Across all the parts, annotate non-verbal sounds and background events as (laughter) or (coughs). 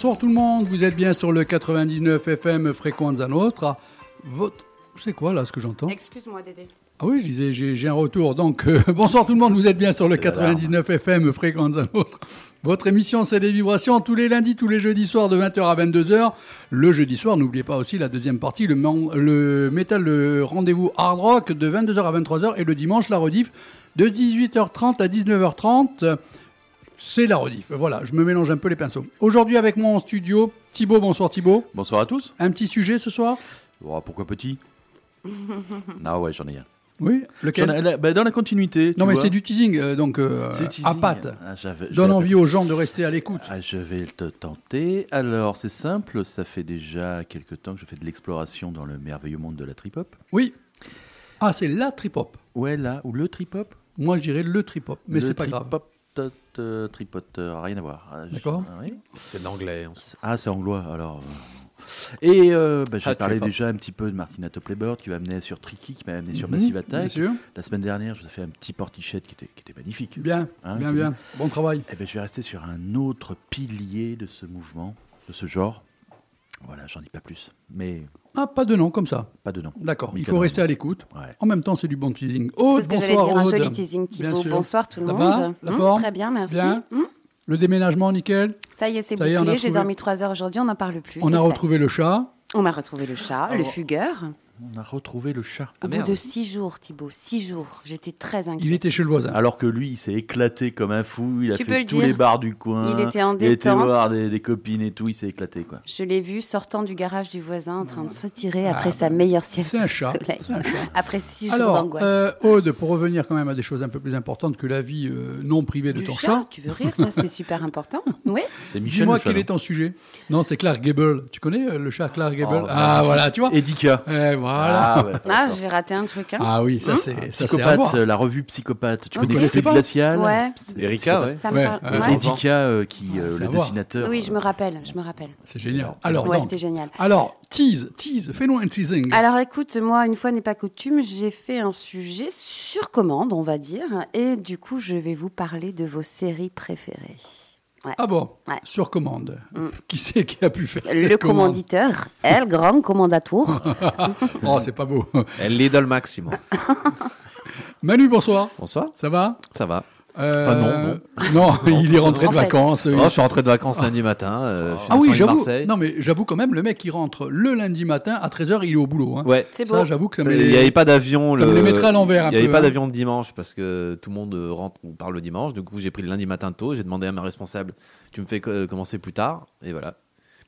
Bonsoir tout le monde, vous êtes bien sur le 99 FM Frequenza Nostra. Votre... C'est quoi là ce que j'entends? Excuse-moi Dédé. Ah oui, je disais, j'ai j'ai un retour. Donc, euh, (laughs) bonsoir tout le monde, vous êtes bien sur le 99 FM Frequenza Nostra. Votre émission, c'est des vibrations tous les lundis, tous les jeudis soirs de 20h à 22h. Le jeudi soir, n'oubliez pas aussi la deuxième partie, le, man- le métal, le rendez-vous hard rock de 22h à 23h et le dimanche, la rediff de 18h30 à 19h30. C'est la rediff. Voilà, je me mélange un peu les pinceaux. Aujourd'hui, avec moi en studio, Thibaut. Bonsoir Thibaut. Bonsoir à tous. Un petit sujet ce soir Oh, pourquoi petit (laughs) Ah ouais, j'en ai un. Oui, lequel ai- bah, dans la continuité. tu Non, mais c'est du teasing, euh, donc euh, teasing. à patte. Ah, Donne envie aux gens de rester à l'écoute. Ah, je vais te tenter. Alors, c'est simple, ça fait déjà quelques temps que je fais de l'exploration dans le merveilleux monde de la trip-hop. Oui. Ah, c'est la trip-hop. Ouais, là, ou le trip-hop Moi, je dirais le trip-hop, mais c'est pas grave. Euh, tripot, euh, rien à voir. Ah, je- D'accord. ah, oui. C'est de l'anglais. on s- Ah, c'est anglois, alors. euh. Et euh, bah, j'ai Ah, parlé déjà un petit peu de Martina Topley-Bird qui m'a amené sur Tricky, qui m'a amené sur Mhm, Massive Bien Attack. sûr. La semaine dernière, je vous ai fait un petit portichette qui était, qui était magnifique. Bien, Hein, bien, bien. Bon travail. Eh ben, je vais rester sur un autre pilier de ce mouvement, de ce genre. Voilà, j'en dis pas plus. Mais Ah, pas de nom comme ça. pas de nom. D'accord. Il faut rester à l'écoute. Ouais. En même temps, c'est du bon teasing. Aude, C'est ce que j'allais bonsoir, dire, un Aude. joli teasing Bien Thibaut. sûr. Bonsoir tout le monde. La forme Très bien, merci. Bien. Hum, Le déménagement, nickel. Ça y est, c'est bouclé. J'ai dormi trois heures aujourd'hui, on n'en parle plus. On a fait. retrouvé le chat. On a retrouvé le chat, le fugueur. On a retrouvé le chat. Au Ah, bout merde. de six jours, Thibaut, six jours. J'étais très inquiète. Il était chez le voisin. Alors que lui, il s'est éclaté comme un fou. Il a Tu fait le tous dire. les bars du coin. Il était en Il a été détente. voir des, des copines et tout. Il s'est éclaté, quoi. Je l'ai vu sortant du garage du voisin en train de s'étirer Ah, après sa meilleure sieste C'est un au chat. soleil. C'est un chat. (laughs) Après six jours Alors, d'angoisse. euh, Aude, pour revenir quand même à des choses un peu plus importantes que la vie euh, non privée de du ton chat, chat, tu veux rire, ça c'est super important. (laughs) Oui. C'est Michel dis-moi quel chat, est ton sujet. Non, c'est Clark Gable. Tu connais euh, le chat Clark Gable? Oh, Ah, voilà, tu vois Edika. Eh, voilà. Ah, ouais. Ah, j'ai raté un truc. Hein. Ah oui, ça Hein c'est ça à Psychopathe, voir. euh, la revue Psychopathe. Tu connais pas Glacial Ouais. Erika, ouais. Ça me Ouais, parle. euh, euh, qui, euh, c'est le dessinateur. Oui, je me rappelle, je me rappelle. C'est génial. Alors, ouais, c'était génial. alors, tease, tease, fais-nous un teasing. Alors écoute, moi, une fois n'est pas coutume, j'ai fait un sujet sur commande, on va dire, et du coup, je vais vous parler de vos séries préférées. Ah bon Ouais. Sur commande. Mm. Qui c'est qui a pu faire Le cette commande commanditeur, El Grand Commandateur. (laughs) Oh, c'est pas beau. El Lidl Maximo. (laughs) Manu, bonsoir. Bonsoir. Ça va? Ça va. Euh, Enfin, non, Non, (laughs) il est rentré En de fait. vacances. Oh, il- je suis rentré de vacances lundi matin. euh, je suis Ah oui, de j'avoue. Marseille. Non, mais j'avoue quand même, le mec qui rentre le lundi matin à 13h, il est au boulot. hein. Ouais. C'est Ça, beau. j'avoue que ça me Il n'y avait pas d'avion. ça me le- les mettrait à l'envers un Il n'y avait peu, pas hein. d'avion le dimanche parce que tout le monde euh, rentre ou parle le dimanche. Du coup, j'ai pris le lundi matin tôt. J'ai demandé à ma responsable, tu me fais co- commencer plus tard. Et voilà.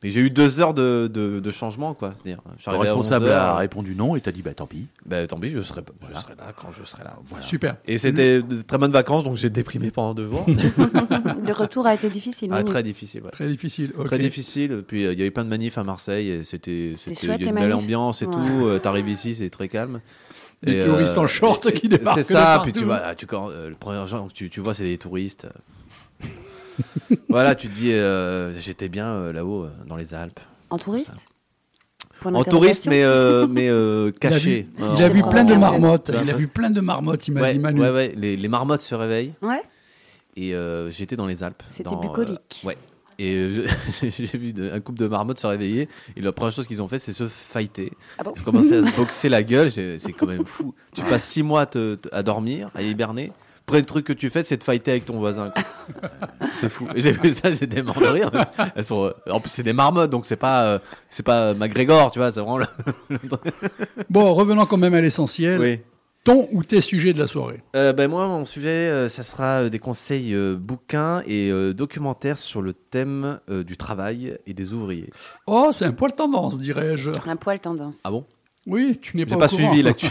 Mais j'ai eu deux heures de, de, de changement, quoi. C'est-à-dire, Le responsable 11 a répondu non et t'as dit bah tant pis. Bah, tant pis, je serai, je serai là quand je serai là. Voilà. Super. Et c'était de très bonnes vacances, donc j'ai déprimé pendant deux jours. (laughs) Le retour a été difficile. Ah, très difficile. ouais. Très difficile. Très difficile. Puis euh, il y avait plein de manifs à Marseille. et C'était, c'était, chouette, il y a une les belle ambiance et Ouais. tout. Euh, T'arrives ici, c'est très calme. Des Et, touristes euh, en short et- qui débarquent C'est ça. Puis tu vois, tu, quand, euh, le premier genre que tu, tu vois, c'est des touristes. (laughs) voilà, tu te dis, euh, j'étais bien euh, là-haut euh, dans les Alpes. En touriste En touriste, mais, euh, (laughs) mais euh, Il a caché. vu, il a vu plein de marmottes. Il a vu plein de marmottes, il m'a Ouais, dit Manu. ouais, ouais, Les, les marmottes se réveillent. Ouais. Et euh, j'étais dans les Alpes. C'était bucolique. euh, ouais. Et euh, (laughs) j'ai vu de- un couple de marmottes se réveiller. Et la première chose qu'ils ont fait, c'est se fighter. Ah bon Ils ont commencé à se boxer la gueule. C'est quand même fou. Tu passes six mois à, te- te- à dormir, à hiberner. Le truc que tu fais, c'est de fighter avec ton voisin. (laughs) C'est fou. J'ai vu ça, j'étais mort de rire. Elles sont, euh, en plus, c'est des marmottes, donc c'est pas, euh, c'est pas McGregor, tu vois. C'est vraiment. le- Bon, revenons quand même à l'essentiel. Oui. Ton ou tes sujets de la soirée? Euh, ben moi, mon sujet, euh, ça sera euh, des conseils euh, bouquins et euh, documentaires sur le thème euh, du travail et des ouvriers. Oh, c'est un poil tendance, dirais-je. Un poil tendance. Ah bon? Oui, tu n'es pas pas suivi l'actu.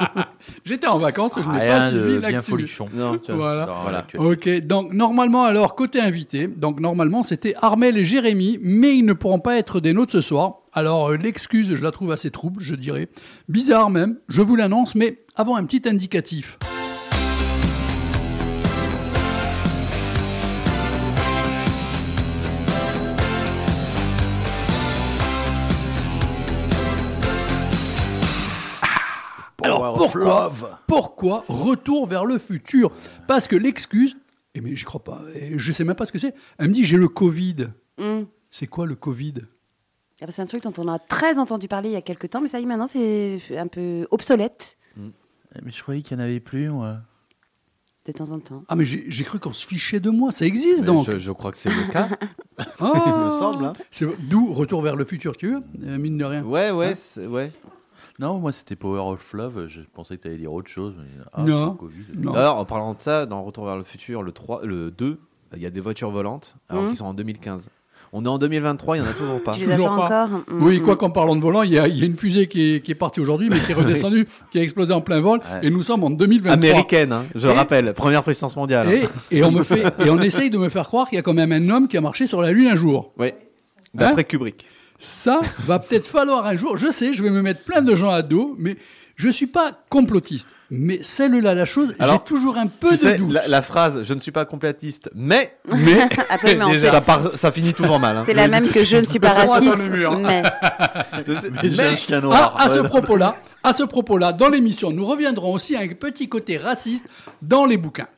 (laughs) J'étais en vacances, je n'ai pas suivi de bien l'actu. folichon. non. Voilà. Voilà. Ok, donc normalement, alors, côté invité, donc normalement, c'était Armel et Jérémy, mais ils ne pourront pas être des nôtres ce soir. Alors, euh, l'excuse, je la trouve assez trouble, je dirais. Bizarre même, je vous l'annonce, mais avant un petit indicatif. Pourquoi, pourquoi retour vers le futur Parce que l'excuse, et mais j'y crois pas, et je sais même pas ce que c'est. Elle me dit j'ai le Covid. Hum. C'est quoi le Covid Ah bah, C'est un truc dont on a très entendu parler il y a quelques temps, mais ça y est, maintenant, c'est un peu obsolète Eh, Mais je croyais qu'il n'y en avait plus, moi. de temps en temps. Ah, mais j'ai cru qu'on se fichait de moi. Ça existe Mais donc. je, je crois que c'est le cas, (laughs) Ah il me semble. hein. D'où Retour vers le futur, tu veux Euh, Mine de rien. Ouais, ouais, Hein ouais. Non, moi c'était Power of Love. Je pensais que tu allais dire autre chose. mais- ah, Non. le Covid. Non. D'ailleurs, en parlant de ça, dans Retour vers le futur, le, 3, le 2, il y a des voitures volantes, alors Mhm. qu'ils sont en 2015. On est en 2023, il n'y en a toujours pas. Tu les Toujours attends pas. encore? Mm, Oui, mm. quoi qu'en parlant de volant, il y, a, il y a une fusée qui est, qui est partie aujourd'hui, mais qui est redescendue, (laughs) qui a explosé en plein vol, Ouais. et nous sommes en 2023. Américaine, hein, je Et- rappelle, première puissance mondiale. Et, et on me fait, et on essaye de me faire croire qu'il y a quand même un homme qui a marché sur la Lune un jour. Ouais. D'après Hein? Kubrick. Ça va peut-être falloir un jour. Je sais, je vais me mettre plein de gens à dos, mais je suis pas complotiste. Mais celle-là, la chose, j'ai toujours un peu Tu de sais, doute. la, la phrase "je ne suis pas complatiste, (laughs) mais" Mais Absolument. Déjà, c'est- ça, part- ça finit toujours mal. hein. C'est la même que je ne suis pas raciste, mais (laughs) Mais mais- un chien à, ce propos-là, à ce propos-là, dans l'émission, nous reviendrons aussi à un petit côté raciste dans les bouquins.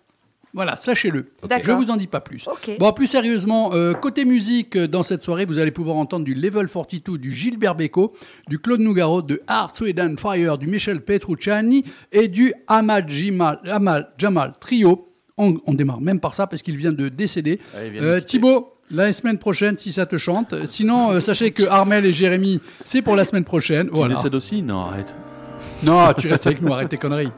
Voilà, sachez-le. Je vous en dis pas plus. Ok. Bon, plus sérieusement, euh, côté musique, euh, dans cette soirée, vous allez pouvoir entendre du Level 42, du Gilbert Bécaud, du Claude Nougaro, de Art, Sweden Fire, du Michel Petrucciani et du Ahmad Jimal, Amal Jamal Trio. On, on démarre même par ça parce qu'il vient de décéder. Vient de Euh. Thibaut, la semaine prochaine, si ça te chante. Sinon, euh, (laughs) sachez que Armel et Jérémy, c'est pour la semaine prochaine. Tu Voilà. décèdes aussi Non, arrête. Non, tu restes avec nous, arrête tes conneries.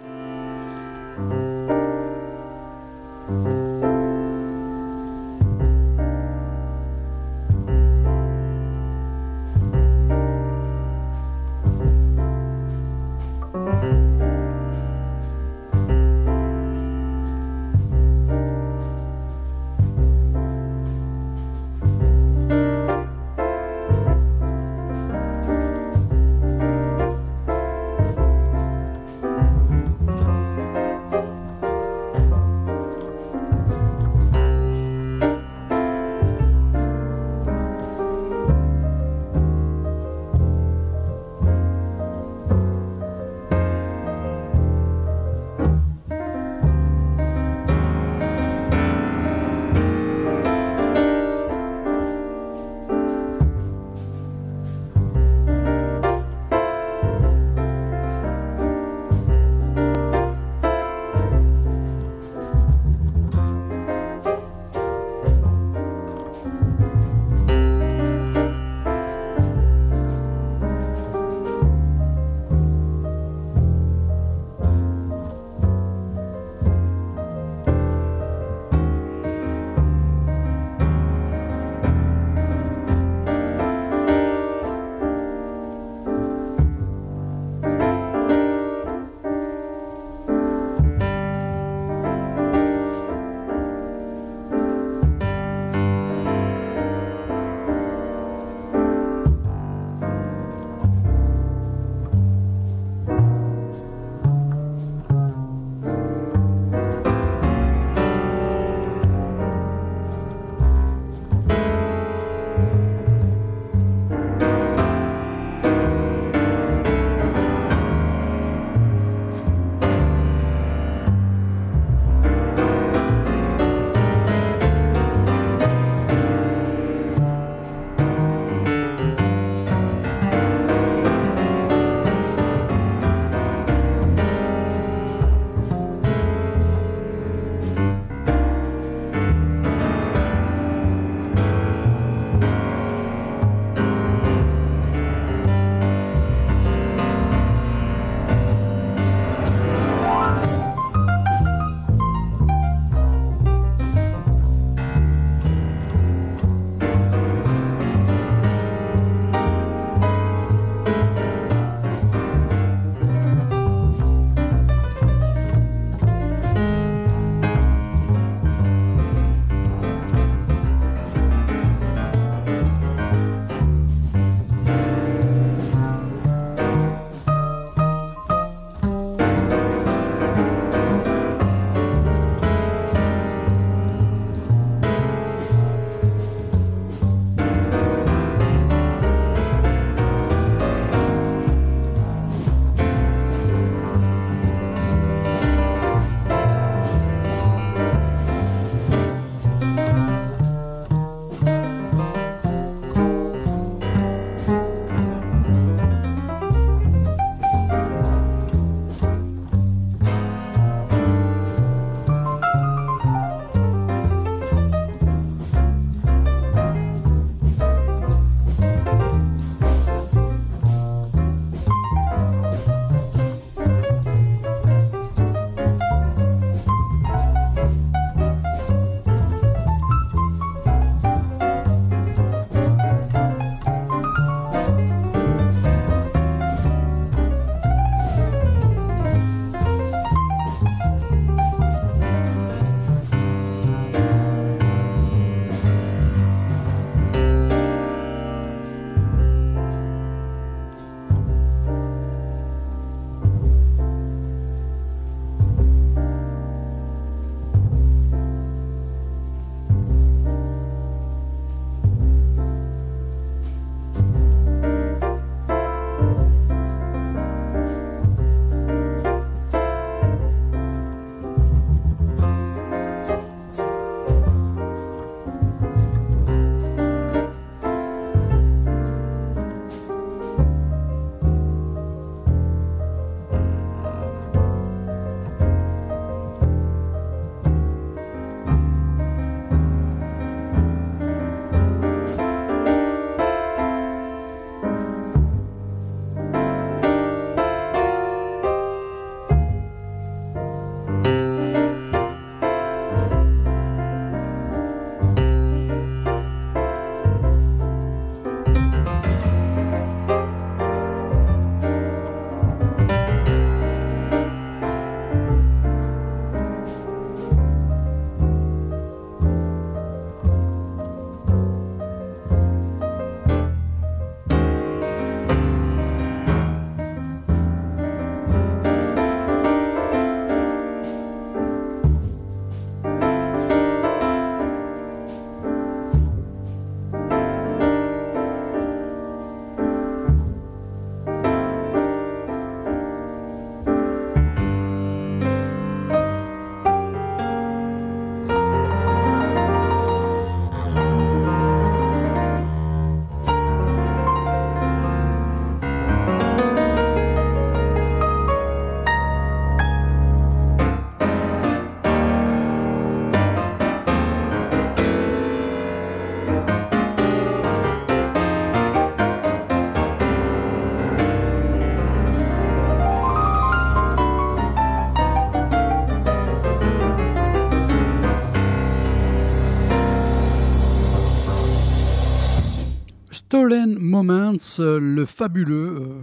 Stolen Moments, euh, le fabuleux. euh,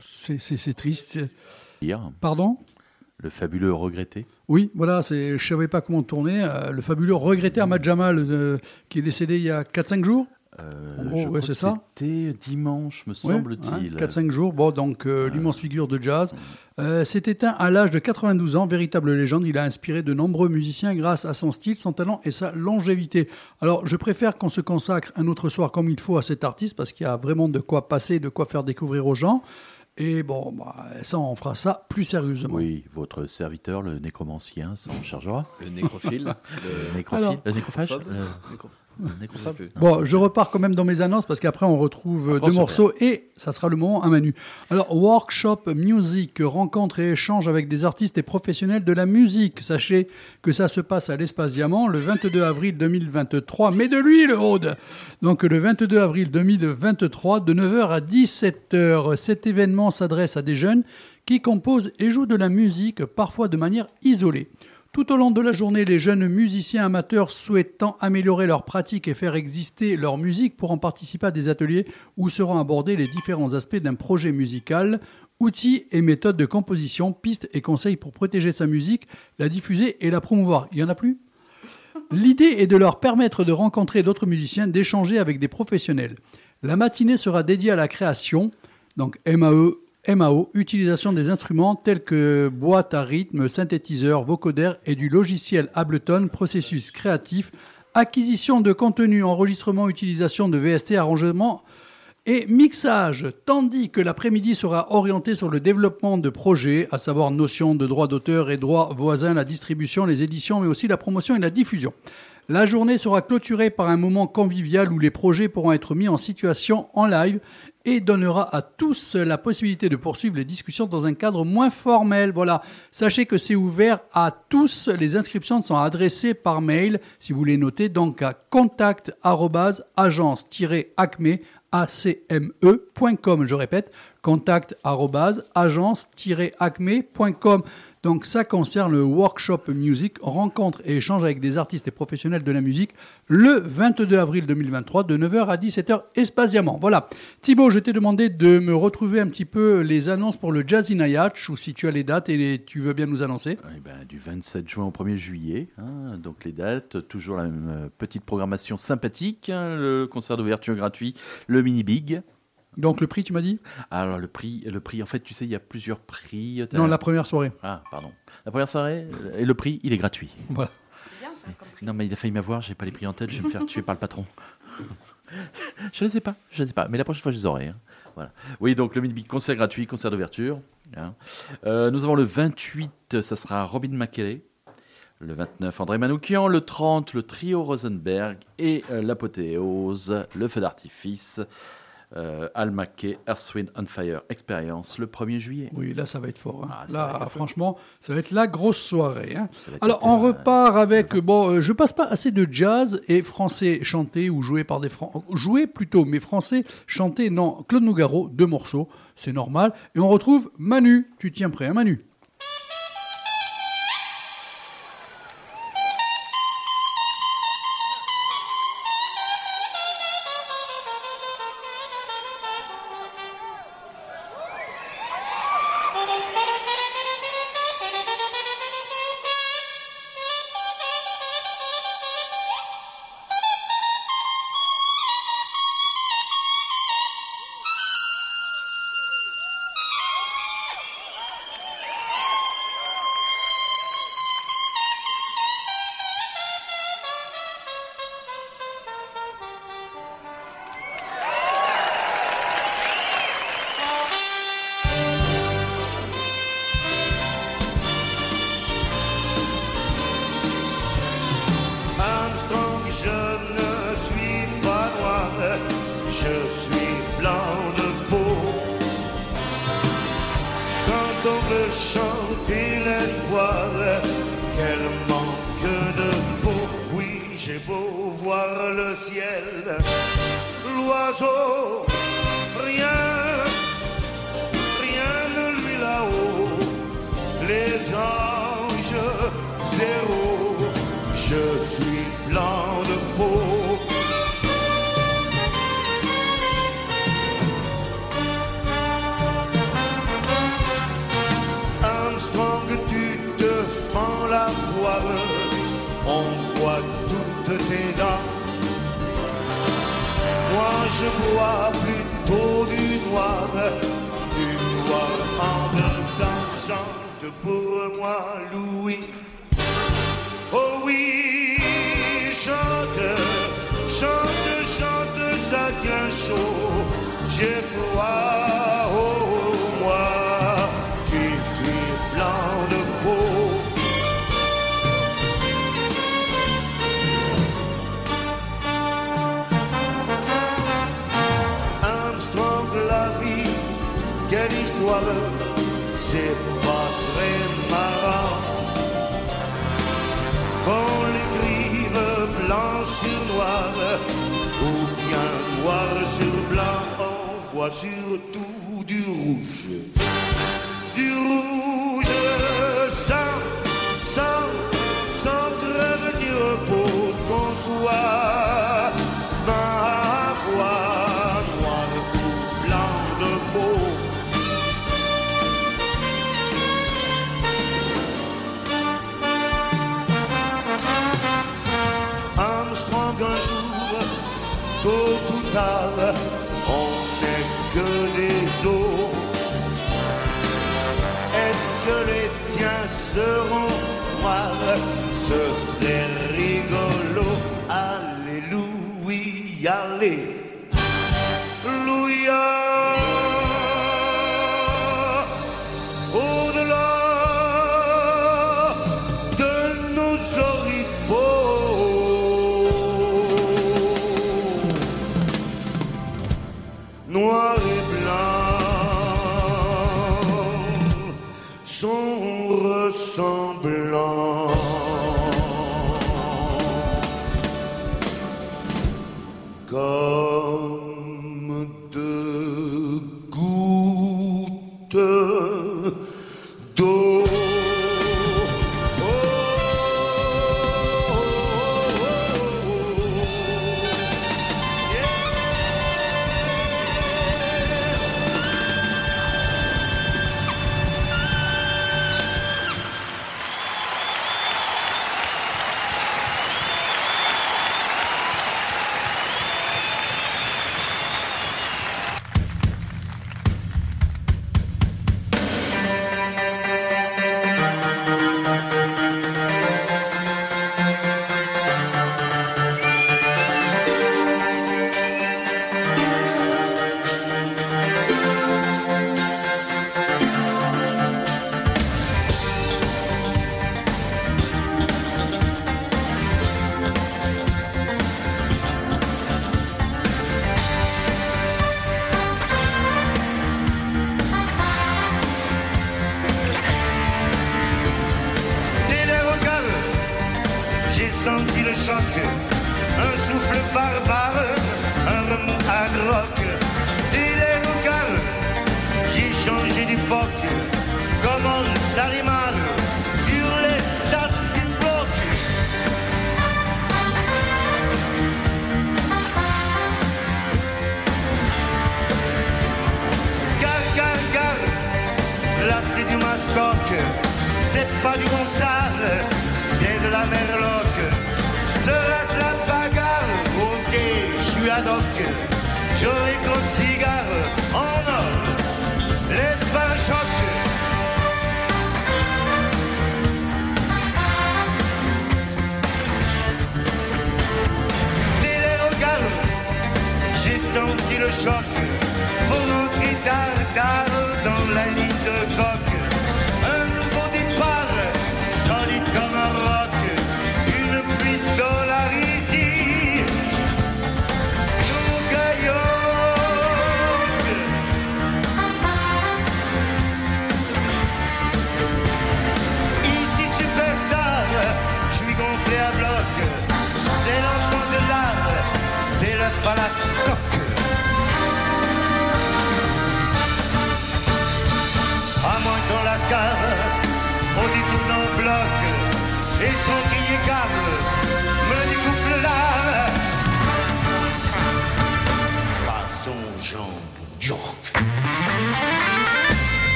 c'est- triste. Hier, Pardon? Le fabuleux regretté. Oui, voilà, je savais pas comment tourner. euh, le fabuleux regretté Ahmad Jamal, euh, qui est décédé il y a 4-5 jours. Euh, ouais, c'est ça. C'était dimanche, me Ouais, semble-t-il. hein, 4-5 jours. Bon, donc euh, l'immense figure de jazz. Euh, s'est éteint à l'âge de 92 ans, véritable légende. Il a inspiré de nombreux musiciens grâce à son style, son talent et sa longévité. Alors, je préfère qu'on se consacre un autre soir comme il faut à cet artiste parce qu'il y a vraiment de quoi passer, de quoi faire découvrir aux gens. Et bon, bah, ça, on fera ça plus sérieusement. Oui, votre serviteur, le nécromancien, s'en chargera. Le nécrophile. (laughs) Le le... nécrophile, Alors- le nécrophage le- Nécro- le. Bon, je repars quand même dans mes annonces parce qu'après on retrouve Après, deux morceaux et ça sera le moment à Manu. Alors, Workshop Music, rencontre et échange avec des artistes et professionnels de la musique. Sachez que ça se passe à l'Espace Diamant le 22 avril 2023, mais de l'huile, Aude Donc le 22 avril 2023, de 9h à 17h. Cet événement s'adresse à des jeunes qui composent et jouent de la musique, parfois de manière isolée. Tout au long de la journée, les jeunes musiciens amateurs souhaitant améliorer leur pratique et faire exister leur musique pourront participer à des ateliers où seront abordés les différents aspects d'un projet musical, outils et méthodes de composition, pistes et conseils pour protéger sa musique, la diffuser et la promouvoir. Il y en a plus? L'idée est de leur permettre de rencontrer d'autres musiciens, d'échanger avec des professionnels. La matinée sera dédiée à la création, donc MAE, MAO, utilisation des instruments tels que boîte à rythme, synthétiseur, vocoder et du logiciel Ableton, processus créatif, acquisition de contenu, enregistrement, utilisation de VST, arrangement et mixage, tandis que l'après-midi sera orienté sur le développement de projets, à savoir notions de droits d'auteur et droits voisins, la distribution, les éditions, mais aussi la promotion et la diffusion. La journée sera clôturée par un moment convivial où les projets pourront être mis en situation en live et donnera à tous la possibilité de poursuivre les discussions dans un cadre moins formel. Voilà, sachez que c'est ouvert à tous. Les inscriptions sont adressées par mail, si vous voulez noter, donc à contact agence-acme acme.com. Je répète, contact agence-acme.com. Donc ça concerne le workshop music, rencontre et échange avec des artistes et professionnels de la musique le 22 avril 2023 de 9h à 17h espace diamant. Voilà. Thibaut, je t'ai demandé de me retrouver un petit peu les annonces pour le Jazz in Ayach ou si tu as les dates et tu veux bien nous annoncer. Eh ben, du 27 juin au 1er juillet, hein, donc les dates, toujours la même euh, petite programmation sympathique, hein, le concert d'ouverture gratuit, le mini big. Donc le prix, tu m'as dit? Alors le prix, le prix, en fait, tu sais, il y a plusieurs prix. T'as- Non, la première soirée. Ah, pardon. La première soirée euh, et le prix, il est gratuit. Voilà. Non, mais il a failli m'avoir, j'ai pas les prix en tête, je vais me faire tuer par le patron. (laughs) je ne sais pas, je ne sais pas, mais la prochaine fois je les aurai. hein. Voilà. Oui, donc le mini concert gratuit, concert d'ouverture. hein. Euh, nous avons le 28, ça sera Robin McKelley. Le 29, André Manoukian. Le 30, le trio Rosenberg. Et euh, l'apothéose, le feu d'artifice. Euh, Al Mackey, Earth, Wind on Fire Experience, le 1er juillet. Oui, là, ça va être fort. hein. Ah, ça là, franchement, ça va être la grosse soirée. hein. Alors, on repart avec. Bon, euh, je passe pas assez de jazz et français chanté ou joué par des Français. Joué plutôt, mais français chanté, non. Claude Nougaro, deux morceaux, c'est normal. Et on retrouve Manu. Tu tiens prêt, hein, Manu?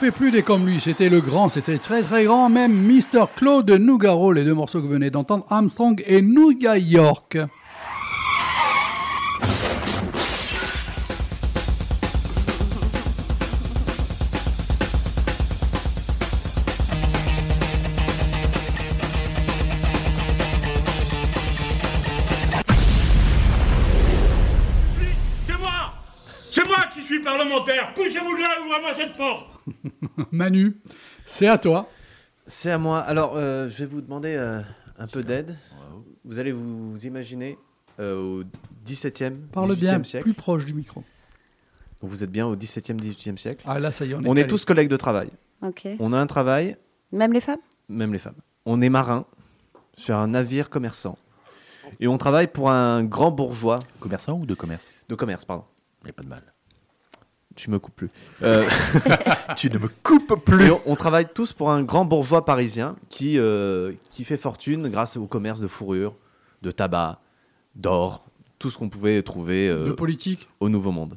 Fait plus des comme lui. C'était le grand, c'était très très grand, même Mr. Claude Nougaro. Les deux morceaux que vous venez d'entendre, Armstrong et New York. Parlementaire Poussez-vous de là, ouvrez-moi cette porte (laughs) Manu, c'est à toi. C'est à moi. Alors, euh, je vais vous demander euh, un peu d'aide. Vous allez vous imaginer euh, au 17e, Parle 18e bien, siècle. plus proche du micro. Donc vous êtes bien au 17e, 18e siècle. Ah là, ça y est, on est, On est calé. tous collègues de travail. Ok. On a un travail, Même les femmes? Même les femmes. On est marin sur un navire commerçant. Et on travaille pour un grand bourgeois Commerçant ou de commerce? De commerce, pardon. Il n'y a pas de mal. Tu me coupes plus. Euh, (laughs) (laughs) tu ne me coupes plus. on, on travaille tous pour un grand bourgeois parisien qui, euh, qui fait fortune grâce au commerce de fourrure, de tabac, d'or, tout ce qu'on pouvait trouver euh, De politique. au Nouveau Monde.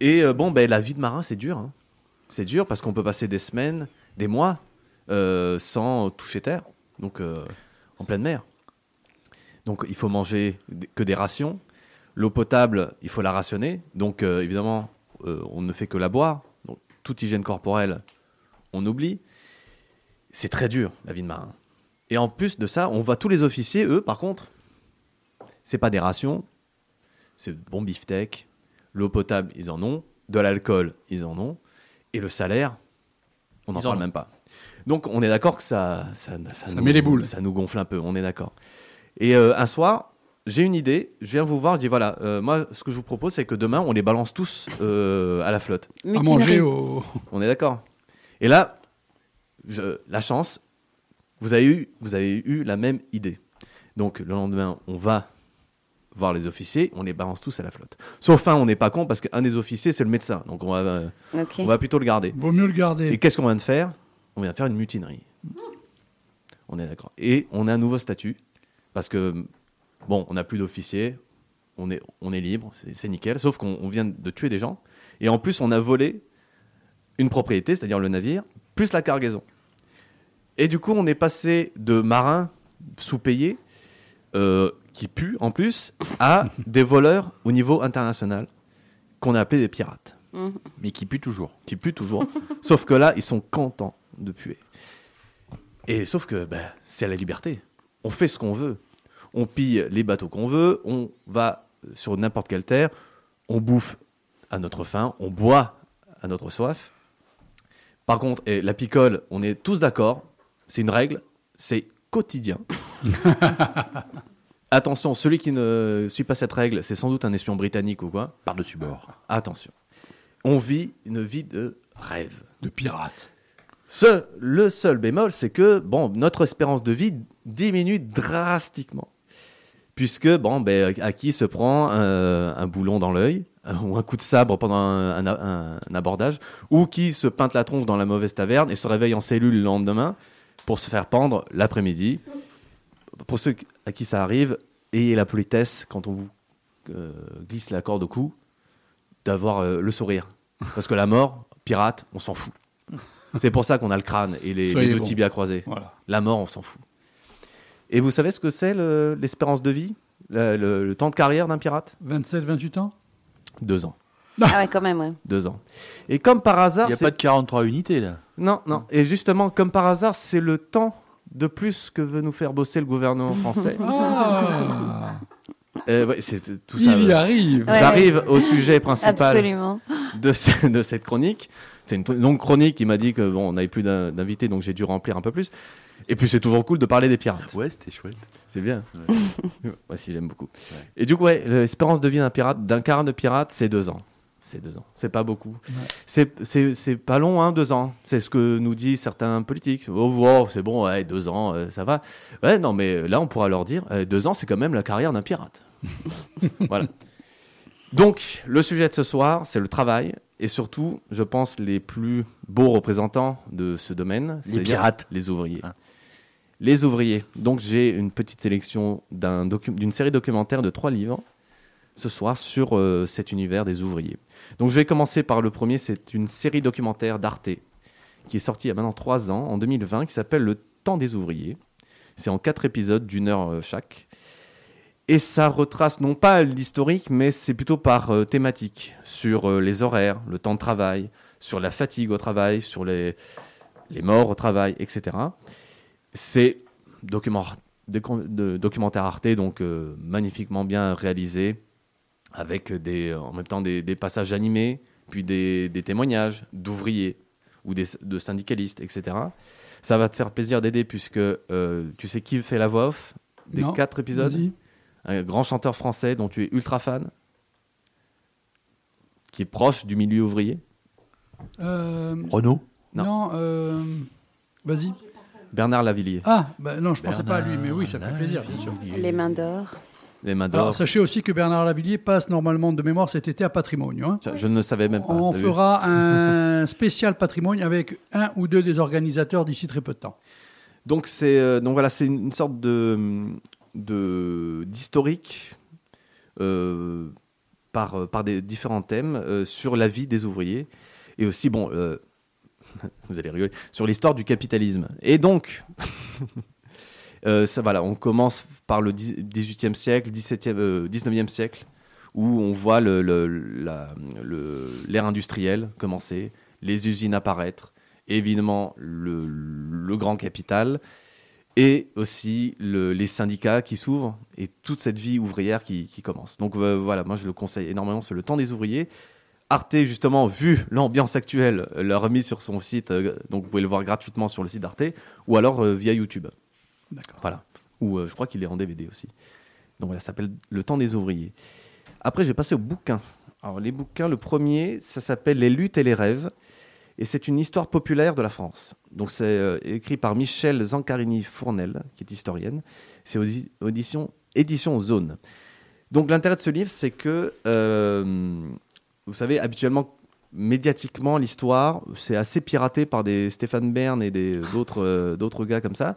Et euh, bon, ben, la vie de marin, c'est dur. hein. C'est dur parce qu'on peut passer des semaines, des mois euh, sans toucher terre, donc euh, en pleine mer. Donc il faut manger que des rations. L'eau potable, il faut la rationner. Donc euh, évidemment, on ne fait que la boire. Donc toute hygiène corporelle, on oublie. C'est très dur, la vie de marin. Et en plus de ça, on voit tous les officiers, eux, par contre, c'est pas des rations, c'est bon beefsteak, l'eau potable, ils en ont, de l'alcool, ils en ont, et le salaire, on n'en en parle même pas. Donc on est d'accord que ça, ça, Ça met les boules. Ça nous gonfle un peu, on est d'accord. Et euh, un soir, j'ai une idée, je viens vous voir, je dis voilà, euh, moi ce que je vous propose, c'est que demain, on les balance tous euh, à la flotte. À manger au. On est d'accord. Et là, je- la chance, vous avez, eu, vous avez eu la même idée. Donc le lendemain, on va voir les officiers, on les balance tous à la flotte. Sauf un, on n'est pas con parce qu'un des officiers, c'est le médecin. Donc on va, euh, on va plutôt le garder. Vaut mieux le garder. Et qu'est-ce qu'on vient de faire? On vient de faire une mutinerie. On est d'accord. Et on a un nouveau statut parce que, bon, on n'a plus d'officiers, on est, on est libre, c'est c'est nickel, sauf qu'on on vient de tuer des gens. Et en plus, on a volé une propriété, c'est-à-dire le navire, plus la cargaison. Et du coup, on est passé de marins sous-payés, euh, qui puent en plus, à des voleurs au niveau international, qu'on a appelés des pirates Mais qui pue toujours. qui puent toujours. (laughs) sauf que là, ils sont contents de puer. Et sauf que ben, c'est la liberté. On fait ce qu'on veut. On pille les bateaux qu'on veut, on va sur n'importe quelle terre, on bouffe à notre faim, on boit à notre soif. Par contre, et la picole, on est tous d'accord, c'est une règle, c'est quotidien. (laughs) Attention, celui qui ne suit pas cette règle, c'est sans doute un espion britannique ou quoi. Par-dessus bord. Attention. On vit une vie de rêve. De pirate. Ce, le seul bémol, c'est que bon, notre espérance de vie diminue drastiquement. Puisque, bon, ben, à qui se prend euh, un boulon dans l'œil, euh, ou un coup de sabre pendant un, un- un- un abordage, ou qui se peinte la tronche dans la mauvaise taverne et se réveille en cellule le lendemain pour se faire pendre l'après-midi. Pour ceux à qui ça arrive, ayez la politesse quand on vous euh, glisse la corde au cou, d'avoir euh, le sourire. Parce que la mort, pirate, on s'en fout. C'est pour ça qu'on a le crâne et les, les deux bon. tibias croisés. Voilà. La mort, on s'en fout. Et vous savez ce que c'est le- l'espérance de vie? Le, le- le temps de carrière d'un pirate? 27, 28 ans? Deux ans. Ah ouais, quand même, ouais. Deux ans. Et comme par Il hasard, n'y a c'est- pas de 43 unités là. non, non. Et justement, comme par hasard, c'est le temps de plus que veut nous faire bosser le gouvernement français. Ah Euh, ouais, c'est tout ça. Il y euh, arrive. Ouais. J'arrive au sujet principal Absolument. de, ce- de cette chronique. C'est une longue chronique. Il m'a dit que bon, on n'avait plus d'in- d'invités, donc j'ai dû remplir un peu plus. Et puis c'est toujours cool de parler des pirates. Ouais, c'était chouette. C'est bien. (laughs) Moi aussi, j'aime beaucoup. Et du coup, ouais, l'espérance de vie d'un pirate, d'un quart de pirate, c'est deux ans. C'est deux ans. C'est pas beaucoup. C'est- C'est c'est pas long, hein, deux ans. C'est ce que nous disent certains politiques. Oh, wow, c'est bon, ouais, deux ans, euh, ça va. Ouais, non, mais là, on pourra leur dire, euh, deux ans, c'est quand même la carrière d'un pirate. (laughs) voilà. Donc, le sujet de ce soir, c'est le travail. Et surtout, je pense, les plus beaux représentants de ce domaine, Les c'est-à-dire pirates. les ouvriers. Ah. Les ouvriers. Donc, j'ai une petite sélection d'une série documentaire de trois livres ce soir sur euh, cet univers des ouvriers. Donc je vais commencer par le premier, c'est une série documentaire d'Arte qui est sortie il y a maintenant trois ans, en 2020, qui s'appelle Le temps des ouvriers. C'est en quatre épisodes d'une heure euh, chaque. Et ça retrace non pas l'historique, mais c'est plutôt par euh, thématique, sur les horaires, le temps de travail, sur la fatigue au travail, sur les, les morts au travail, etc. C'est document, docu- de- documentaire Arte, donc euh, magnifiquement bien réalisé, avec des, en même temps des, des passages animés, puis des, des témoignages d'ouvriers ou des, de syndicalistes, etc. Ça va te faire plaisir d'aider puisque euh, tu sais qui fait la voix off des Non, quatre épisodes un grand chanteur français dont tu es ultra fan, qui est proche du milieu ouvrier. Euh, Renault Non. non, euh, vas-y. Bernard Lavillier, Ah, bah non, je pensais pas à lui, mais oui, ça fait plaisir, bien sûr. Les mains d'or. les mains d'or. Alors, sachez aussi que Bernard Lavillier passe normalement de mémoire cet été à Patrimoine. hein. Je, ne savais même pas. On t'as vu fera un (laughs) spécial patrimoine avec un ou deux des organisateurs d'ici très peu de temps. Donc c'est euh, donc voilà, c'est une sorte de de d'historique euh, par euh, par des différents thèmes euh, sur la vie des ouvriers et aussi bon. euh, (laughs) vous allez rigoler sur l'histoire du capitalisme. Et donc, (laughs) euh, ça voilà, on commence par le dix- 18e siècle, 17e, euh, 19e siècle, où on voit le- le- l'ère industrielle commencer, les usines apparaître, évidemment le, grand capital, et aussi le- les syndicats qui s'ouvrent, et toute cette vie ouvrière qui, qui commence. Donc euh, voilà, moi je le conseille énormément, c'est le temps des ouvriers. Arte, justement, vu l'ambiance actuelle, euh, l'a remis sur son site, euh, donc vous pouvez le voir gratuitement sur le site d'Arte, ou alors euh, via YouTube. D'accord. Voilà. Ou je crois qu'il est en DVD aussi. Donc voilà, ça s'appelle Le temps des ouvriers. Après, je vais passer aux bouquins. Alors, les bouquins, le premier, ça s'appelle Les luttes et les rêves. Et c'est une histoire populaire de la France. Donc, c'est euh, écrit par Michel Zancarini-Fournel, qui est historienne. C'est aux auditions, édition Zone. Donc, l'intérêt de ce livre, c'est que, euh, vous savez, habituellement, médiatiquement, l'histoire, c'est assez piraté par des Stéphane Bern et d'autres euh, d'autres gars comme ça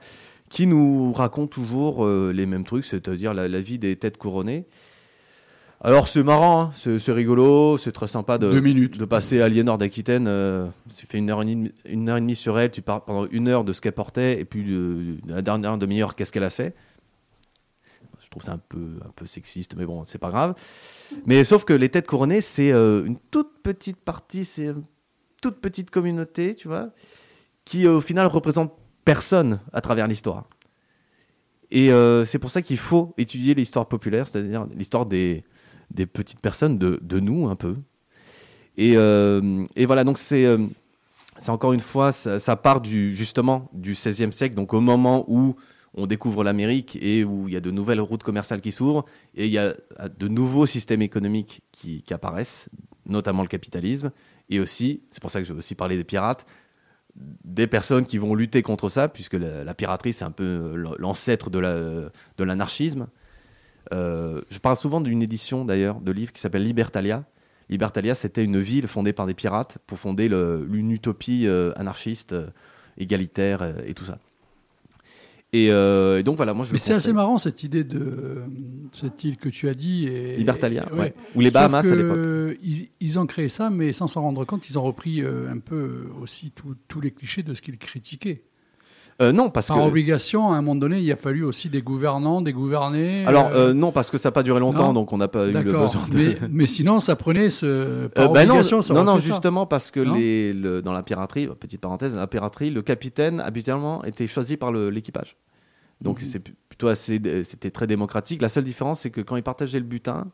qui nous raconte toujours euh, les mêmes trucs, c'est-à-dire la, la vie des têtes couronnées. Alors c'est marrant, hein, c'est rigolo, c'est très sympa de, Deux minutes. de passer Aliénor d'Aquitaine. euh, tu fais une heure, et demie, une heure et demie sur elle, tu parles pendant une heure de ce qu'elle portait, et puis la dernière demi-heure, qu'est-ce qu'elle a fait? Je trouve ça un peu, un peu sexiste, mais bon, c'est pas grave. Mais sauf que les têtes couronnées, c'est euh, une toute petite partie, c'est une toute petite communauté, tu vois, qui euh, au final représente personne à travers l'histoire. Et euh, c'est pour ça qu'il faut étudier l'histoire populaire, c'est-à-dire l'histoire des, des petites personnes, de, de nous un peu. Et, et voilà, donc c'est c'est encore une fois, ça, ça part du, justement du XVIe siècle, donc au moment où on découvre l'Amérique et où il y a de nouvelles routes commerciales qui s'ouvrent, et il y a de nouveaux systèmes économiques qui, apparaissent, notamment le capitalisme, et aussi, c'est pour ça que je vais aussi parler des pirates, des personnes qui vont lutter contre ça, puisque la, piraterie, c'est un peu euh, l'ancêtre de la- de l'anarchisme. Euh, je parle souvent d'une édition, d'ailleurs, de livres qui s'appelle Libertalia. Libertalia, c'était une ville fondée par des pirates pour fonder une utopie euh, anarchiste, égalitaire et tout ça. Et, euh, et donc voilà, moi je Mais c'est assez marrant cette idée de cette île que tu as dit. Et, Libertalia, et- ouais. Ou les Bahamas à l'époque. Ils, ils ont créé ça, mais sans s'en rendre compte, ils ont repris euh, un peu aussi tous les clichés de ce qu'ils critiquaient. Euh, non, parce Par que. obligation, à un moment donné, il a fallu aussi des gouvernants, des gouvernés. Alors, euh, euh, non, parce que ça n'a pas duré longtemps, non. donc on n'a pas eu le besoin de. Mais, mais sinon, ça prenait ce. Par Euh, bah non, obligation, ça non, non, ça. justement parce que Non les, le- dans la piraterie, petite parenthèse, dans la piraterie, le capitaine habituellement était choisi par l'équipage. Donc Mhm. c'est plutôt assez, c'était très démocratique. La seule différence, c'est que quand ils partageaient le butin,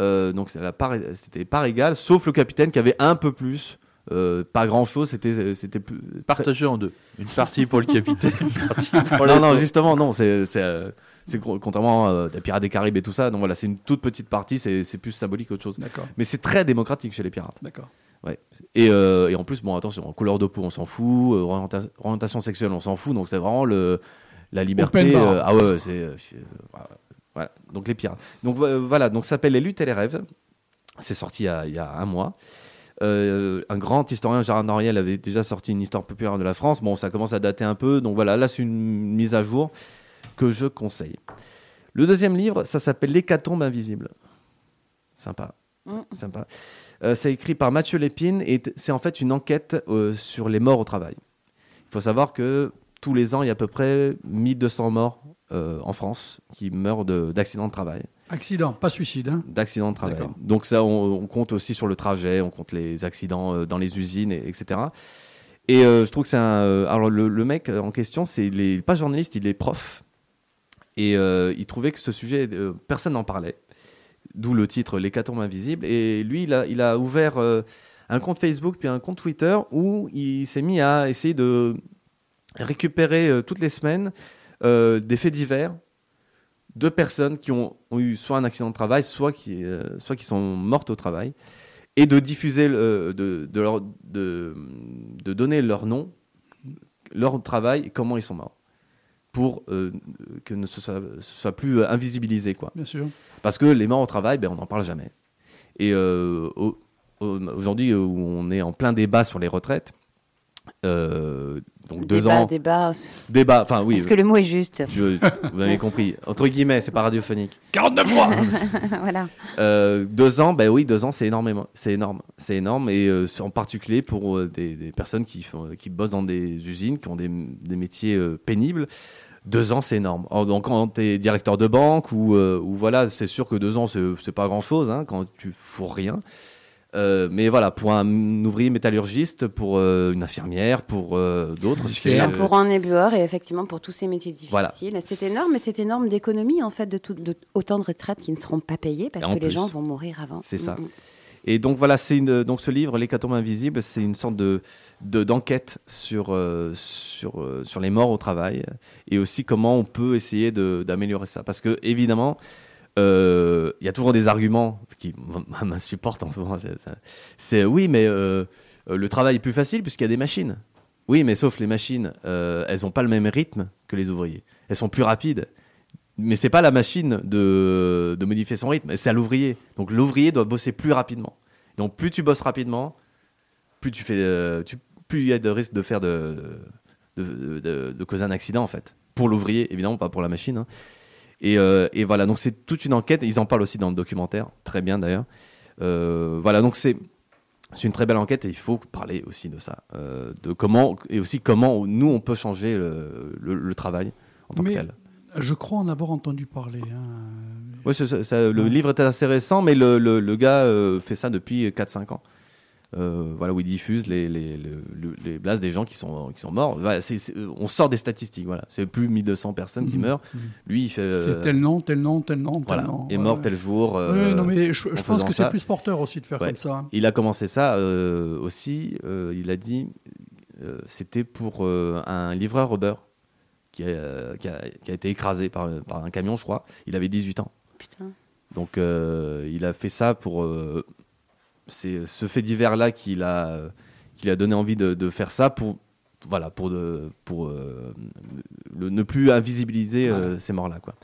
donc c'était part égale, sauf le capitaine qui avait un peu plus. Euh, pas grand chose, c'était, c'était plus. Partagé en deux. Une partie pour le capitaine, une partie pour non, non, justement, non, c'est, c'est, euh, contrairement à des pirates des Caraïbes et tout ça. Donc voilà, c'est une toute petite partie, c'est, c'est plus symbolique qu'autre chose. D'accord, Mais c'est très démocratique chez les pirates. d'accord. Ouais. Et, euh, et en plus, bon, attention, couleur de peau, on s'en fout, euh, orienta- orientation sexuelle, on s'en fout, donc c'est vraiment le, la liberté. Euh, ah ouais, c'est. euh, euh, voilà, donc les pirates. Donc euh, voilà, donc ça s'appelle Les luttes et les rêves. C'est sorti il y, a, il y a un mois. Euh, un grand historien, Gérard Noriel, avait déjà sorti une histoire populaire de la France. Bon, ça commence à dater un peu, donc voilà, là c'est une mise à jour que je conseille. Le deuxième livre, ça s'appelle L'hécatombe invisible. Sympa. Mm. Sympa. Euh, c'est écrit par Mathieu Lépine et c'est en fait une enquête euh, sur les morts au travail. Il faut savoir que tous les ans, il y a à peu près 1200 morts euh, en France qui meurent de- d'accidents de, travail. Accident, pas suicide. Hein. D'accidents de travail. Donc ça, on, on compte aussi sur le trajet, on compte les accidents euh, dans les usines, et- etc. Et euh, je trouve que c'est un... euh, alors le, le mec en question, c'est il est pas journaliste, il est prof. Et euh, il trouvait que ce sujet, euh, personne n'en parlait. D'où le titre L'hécatombe invisible. Et lui, il a, il a ouvert un compte Facebook puis un compte Twitter où il s'est mis à essayer de récupérer toutes les semaines des faits divers de personnes qui ont, ont eu soit un accident de travail, soit qui, euh, soit qui sont mortes au travail, et de diffuser, le- de, de, leur, de, de donner leur nom, leur travail et comment ils sont morts, pour euh, que ne ce soit, ce soit plus euh, invisibilisé. Quoi. Bien sûr. Parce que les morts au travail, ben, on n'en parle jamais. Et euh, au- au- aujourd'hui, euh, où on est en plein débat sur les retraites, euh, donc deux débat, ans, débat. débat, enfin oui, Est-ce que le mot est juste je- vous avez compris, entre guillemets, c'est pas radiophonique. 49 mois (laughs) Voilà. Euh, deux ans, ben oui, deux ans, c'est énormément, c'est énorme, c'est énorme, et euh, en particulier pour euh, des, des personnes qui, font, qui bossent dans des usines, qui ont des, des métiers euh, pénibles. Deux ans, c'est énorme. Alors, donc, quand tu es directeur de banque, ou, euh, ou voilà, c'est sûr que deux ans, c'est c'est pas grand chose, hein, quand tu fous rien. Euh, mais voilà, pour un ouvrier métallurgiste, pour euh, une infirmière, pour euh, d'autres, C'est Bah, pour un éboueur et effectivement pour tous ces métiers difficiles. Voilà. C'est énorme, mais c'est énorme d'économie en fait de, tout, de autant de retraites qui ne seront pas payées parce que les gens vont mourir avant. C'est ça. Mm, mm. Et donc voilà, c'est une- donc ce livre, L'hécatombe invisible, c'est une sorte de de- d'enquête sur euh, sur euh, sur les morts au travail et aussi comment on peut essayer d'améliorer ça. Parce que évidemment, euh, il y a toujours des arguments qui (laughs) m'insupportent en ce moment. C'est- oui, mais euh, euh, le travail est plus facile puisqu'il y a des machines. Oui, mais sauf les machines, euh, elles n'ont pas le même rythme que les ouvriers. Elles sont plus rapides. Mais c'est pas la machine de, modifier son rythme, c'est à l'ouvrier. Donc l'ouvrier doit bosser plus rapidement. Donc plus tu bosses rapidement, plus tu fais, euh, plus il y a de risque de faire de causer un accident en fait. Pour l'ouvrier, évidemment, pas pour la machine. hein. Et, euh, et voilà, donc c'est toute une enquête. Ils en parlent aussi dans le documentaire, très bien d'ailleurs. Euh, voilà, donc c'est c'est une très belle enquête et il faut parler aussi de ça, euh, de comment et aussi comment nous on peut changer le, le- le travail en tant Mais- que tel. Je crois en avoir entendu parler. hein. Oui, ça- le livre est assez récent, mais le, le- gars fait ça depuis 4-5 ans. Euh, voilà, où il diffuse les, les, le- le- les blasts des gens qui sont, qui sont morts. Voilà, c'est- c'est- on sort des statistiques, voilà. C'est plus 1200 personnes qui Mhm. meurent. Mhm. Lui, il fait. euh, C'est tel nom, tel nom, tel nom, tel voilà, nom. est Ouais, mort ouais. tel jour. euh, non, mais je, je en pense que c'est plus porteur aussi de faire Ouais. comme ça. hein. Il a commencé ça euh, aussi, euh, il a dit, euh, c'était pour euh, un livreur Uber qui a, qui, a, qui a été écrasé par, par un camion, je crois. Il avait 18 ans. Putain. Donc euh, il a fait ça pour... euh, c'est ce fait divers-là qu'il a, qu'il a donné envie de, de faire ça pour... Voilà, pour, de, pour euh, le- ne plus invisibiliser euh, ces morts-là. quoi.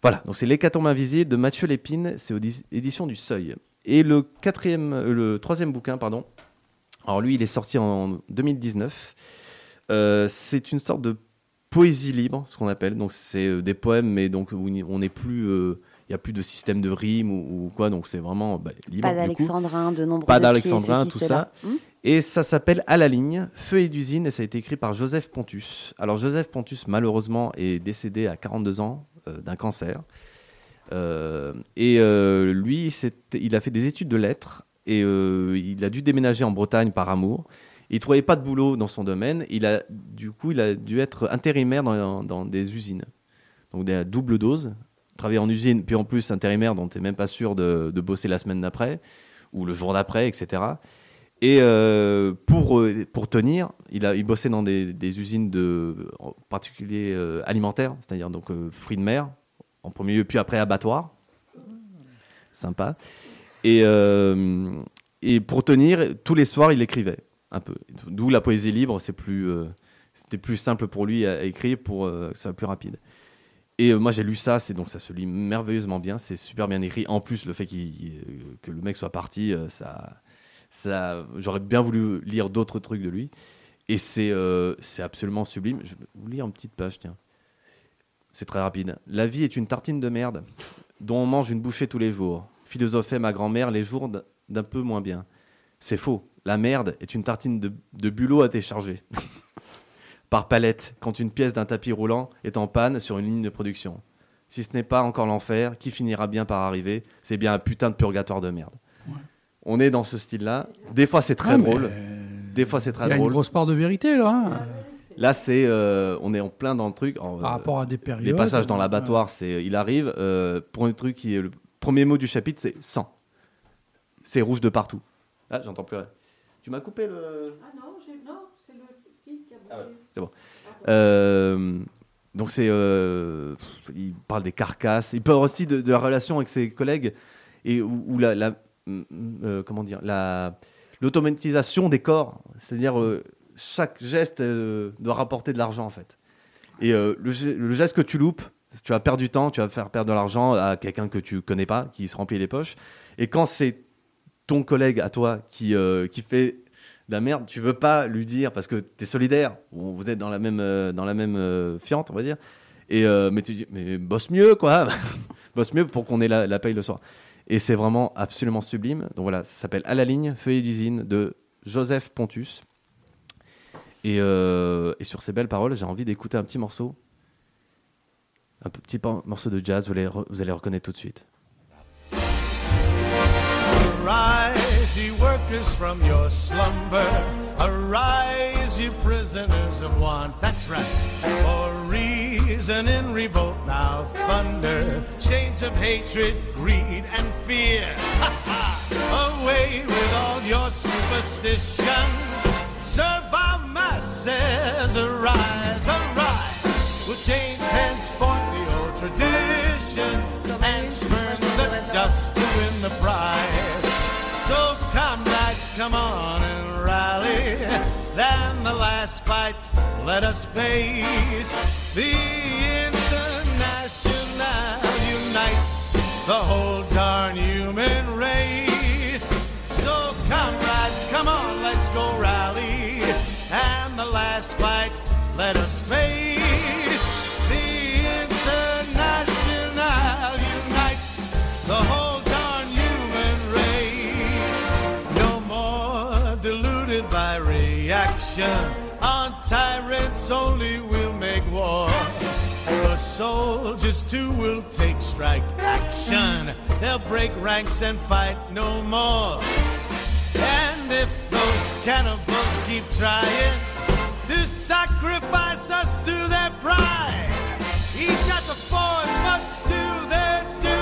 Voilà, donc c'est L'hécatombe invisible de Mathieu Lépine, c'est aux di- éditions du Seuil. Et le, quatrième, euh, le troisième bouquin, pardon, alors lui, il est sorti en 2019. Euh, c'est une sorte de poésie libre, ce qu'on appelle. Donc c'est euh, des poèmes, mais donc où on n'est plus, euh, il y a plus de système de rime ou, ou quoi. Donc c'est vraiment bah, libre. Pas d'alexandrin, de nombreux Pas d'alexandrin, tout ça. Hmm Et ça s'appelle À la ligne, Feu et d'usine, et ça a été écrit par Joseph Pontus. Alors Joseph Pontus, malheureusement, est décédé à 42 ans euh, d'un cancer. Euh, et euh, lui, il a fait des études de lettres et il a dû déménager en Bretagne par amour. Il trouvait pas de boulot dans son domaine. Il a, du coup, il a dû être intérimaire dans, dans des usines. Donc des double dose. Travailler en usine, puis en plus intérimaire dont tu n'es même pas sûr de, de bosser la semaine d'après ou le jour d'après, etc. Et euh, pour, euh, pour tenir, il, a, il bossait dans des, des usines de, en particulier euh, alimentaires, c'est-à-dire donc euh, fruits de mer en premier lieu, puis après abattoir. Sympa. Et, et pour tenir, tous les soirs, il écrivait un peu. D'où la poésie libre, c'est plus, c'était plus simple pour lui à, à écrire pour que ça soit plus rapide. Et euh, moi j'ai lu ça, c'est donc ça se lit merveilleusement bien, c'est super bien écrit. En plus le fait qu'il- que le mec soit parti, euh, ça, ça, j'aurais bien voulu lire d'autres trucs de lui. Et c'est euh, absolument sublime. Je vais vous lire une petite page, tiens. C'est très rapide. La vie est une tartine de merde dont on mange une bouchée tous les jours. philosophait ma grand-mère les jours d'un peu moins bien. C'est faux. La merde est une tartine de, de bulot à décharger. Par palette, quand une pièce d'un tapis roulant est en panne sur une ligne de production. Si ce n'est pas encore l'enfer, qui finira bien par arriver, c'est bien un putain de purgatoire de merde. On est dans ce style-là. Des fois, c'est très Ah, drôle. euh, Des fois, c'est Il très y a une drôle. grosse part de vérité là, hein, Là, c'est, euh, on est en plein dans le truc. En, par euh, rapport à des périodes. les passages dans l'abattoir, c'est, il arrive. Euh, pour un truc qui est le premier mot du chapitre, c'est sang. C'est rouge de partout. Ah, j'entends plus rien. Tu m'as coupé le. Ah non, c'est le fil qui a Ah ouais, c'est bon. Euh, donc c'est, euh, il parle des carcasses. Il parle aussi de, la relation avec ses collègues et où, la, mm, euh, comment dire, la l'automatisation des corps, c'est-à-dire euh, chaque geste euh, doit rapporter de l'argent en fait. Et euh, le, le geste que tu loupes, tu vas perdre du temps, tu vas faire perdre de l'argent à quelqu'un que tu connais pas, qui se remplit les poches. Et quand c'est ton collègue à toi qui, euh, qui fait merde, tu veux pas lui dire parce que tu es solidaire, ou vous êtes dans la même, euh, dans la même euh, on va dire. Et, euh, mais tu dis, mais bosse mieux, quoi. (laughs) bosse mieux pour qu'on ait la, la le soir. Et c'est vraiment absolument sublime. Donc voilà, ça s'appelle À la ligne, feuille d'usine de Joseph Pontus. Et, et sur ces belles paroles, j'ai envie d'écouter un petit morceau. Un petit morceau de jazz, vous allez, vous allez reconnaître tout de suite. Ye workers, from your slumber. Arise, ye prisoners of want. That's right. For reason in revolt now thunder. Chains of hatred, greed, and fear. Away with all your superstitions. Serve our masses. Arise, arise. We'll change henceforth the old tradition and spurn the dust to win the prize. So comrades, come on and rally. Then the last fight, let us face. The international unites the whole darn human race. So comrades, come on, let's go rally. And the last fight, let us face. Reaction. On tyrants only will make war. The soldiers too will take strike action. They'll break ranks and fight no more. And if those cannibals keep trying to sacrifice us to their pride, each at the forge must do their duty,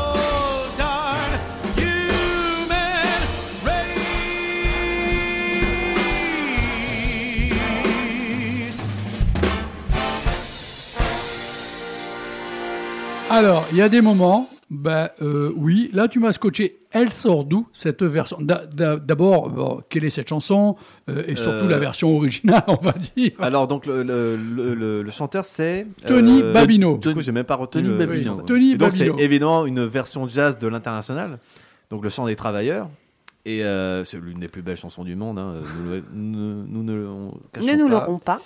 Alors, il y a des moments, bah, euh, oui, là tu m'as scotché. Elle sort d'où cette version? D'a- d'a- D'abord, bon, quelle est cette chanson Euh, Et surtout Euh, la version originale, on va dire? Alors, donc, le, le, le- le- le chanteur, c'est. Tony euh, Babino. Du coup, j'ai même pas retenu Tony le- Babino. Tony donc, c'est évidemment une version jazz de l'international. Donc, le chant des travailleurs. Et euh, c'est l'une des plus belles chansons du monde. hein. Nous, le- nous- nous ne le cachons Ne nous l'aurons pas.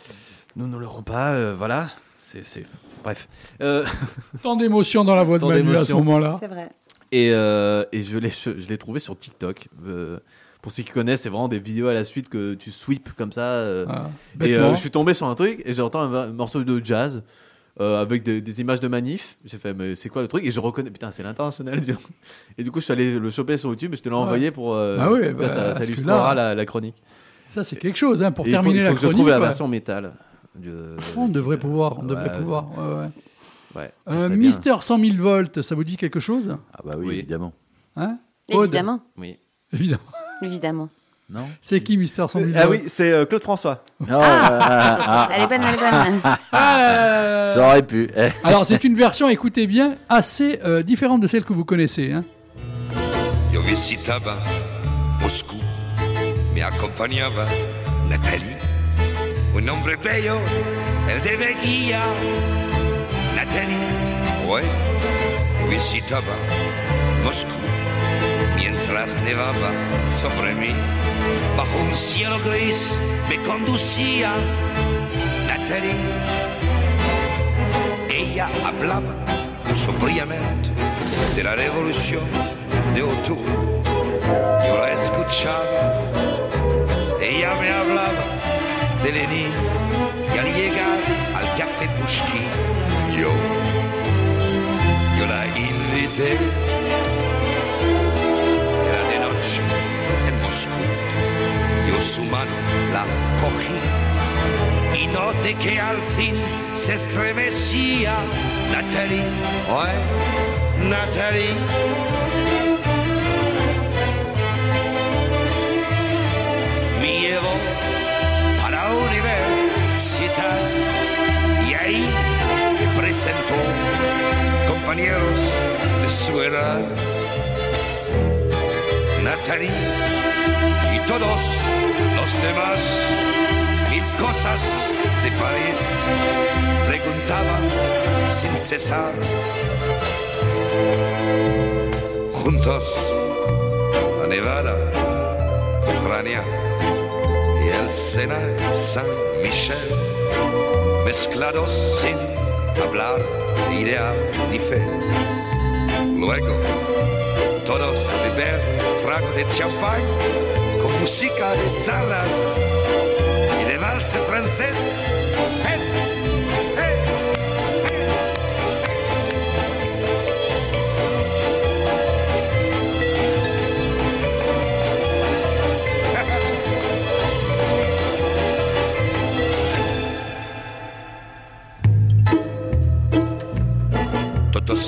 Nous ne l'aurons pas. euh, voilà. C'est. Bref. Euh, (laughs) Tant d'émotion dans la voix de Manu à ce moment-là. C'est vrai. Et, euh, et je l'ai je l'ai trouvé sur TikTok. Euh, pour ceux qui connaissent, c'est vraiment des vidéos à la suite que tu sweeps comme ça. euh, Ah, et euh, je suis tombé sur un truc et j'entends un, un morceau de jazz euh, avec des, des images de manif. J'ai fait, mais c'est quoi le truc? Et je reconnais, putain, c'est l'international. (laughs) Et du coup, je suis allé le choper sur YouTube et je te l'ai envoyé pour. euh, Ah oui, ça, bah, ça, ça que illustrera la, la chronique. Ça, c'est quelque chose, hein, pour Et il faut, terminer il faut la que je chronique. trouve la version métal. De- On devrait pouvoir, on devrait Ouais, pouvoir. ouais, ouais. Euh, bien. Mister 100 000 volts, ça vous dit quelque chose? Ah bah oui, Oui. évidemment. hein? Évidemment. Oui. Évidemment. Évidemment. Non? C'est qui Mister 100 000 Ah oui, c'est euh, Claude François. Oh, ah, ah, Elle est bonne, elle est bonne. Ah. Ça aurait pu. (laughs) Alors, c'est une version, écoutez bien, assez euh, différente de celle que vous connaissez. Hein. Io visitava Moscou, mi accompagnava Nathalie, un hombre bello, el de Beguía. Nathalie, ouais, yo visitaba Moscú, mientras nevaba sobre mí, bajo un cielo gris me conducía Nathalie. Ella hablaba sobriamente de la revolución de octubre. Yo la escuchaba, de Lenin y al llegar al café Pushkin, yo, yo la invité. Era de noche en Moscú, yo su mano la cogí y noté que al fin se estremecía Natalie, ouais, Natalie. Y ahí me presentó compañeros de su edad. Natalie y todos los demás mil cosas de París preguntaba sin cesar. Juntos a Nevada, Ucrania y el Sena San Michel, mezclados sin hablar de idea ni fe. Luego, todos a beber trago de champán con música de zardas y de valse francés.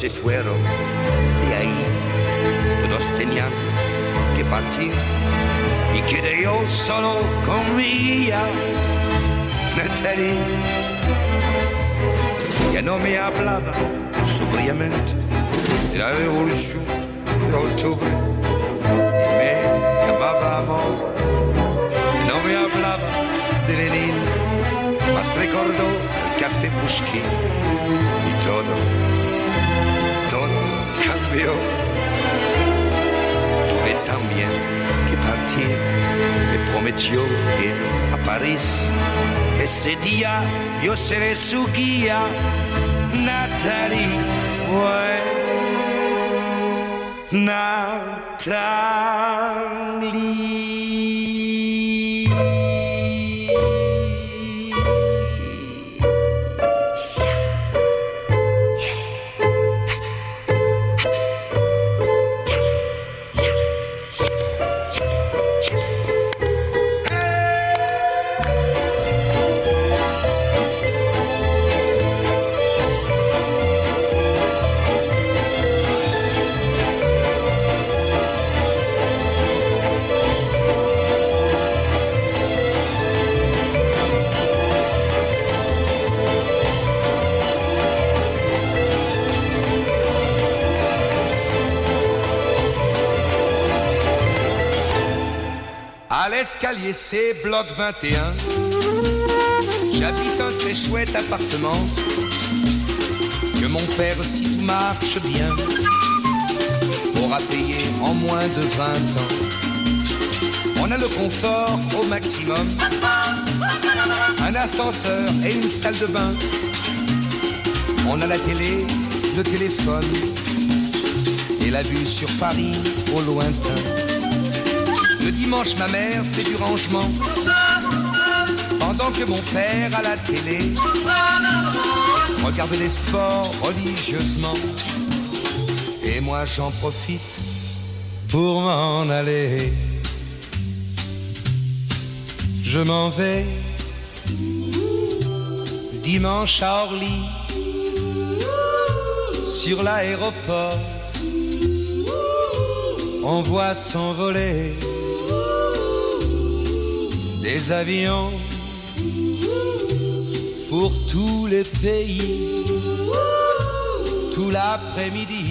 Se fueron de ahí, todos tenían que partir y quedé yo solo con mi guía, Natalie. Ya no me hablaba sobriamente. De la revolución de octubre. Me llamaba amor. No me hablaba de Lenin, mas recordó el café Pushkin y todo cambió. Tuve también que partir, me prometió ir a París. Ese día yo seré su guía, Natalie. Ouais. Natalie. L'escalier C, bloc 21. J'habite un très chouette appartement. Que mon père, si tout marche bien, aura payé en moins de 20 ans. On a le confort au maximum. Un ascenseur et une salle de bain. On a la télé, le téléphone et la vue sur Paris au lointain. Le dimanche, ma mère fait du rangement. Pendant que mon père à la télé regarde les sports religieusement. Et moi, j'en profite pour m'en aller. Je m'en vais dimanche à Orly sur l'aéroport. On voit s'envoler des avions pour tous les pays, tout l'après-midi.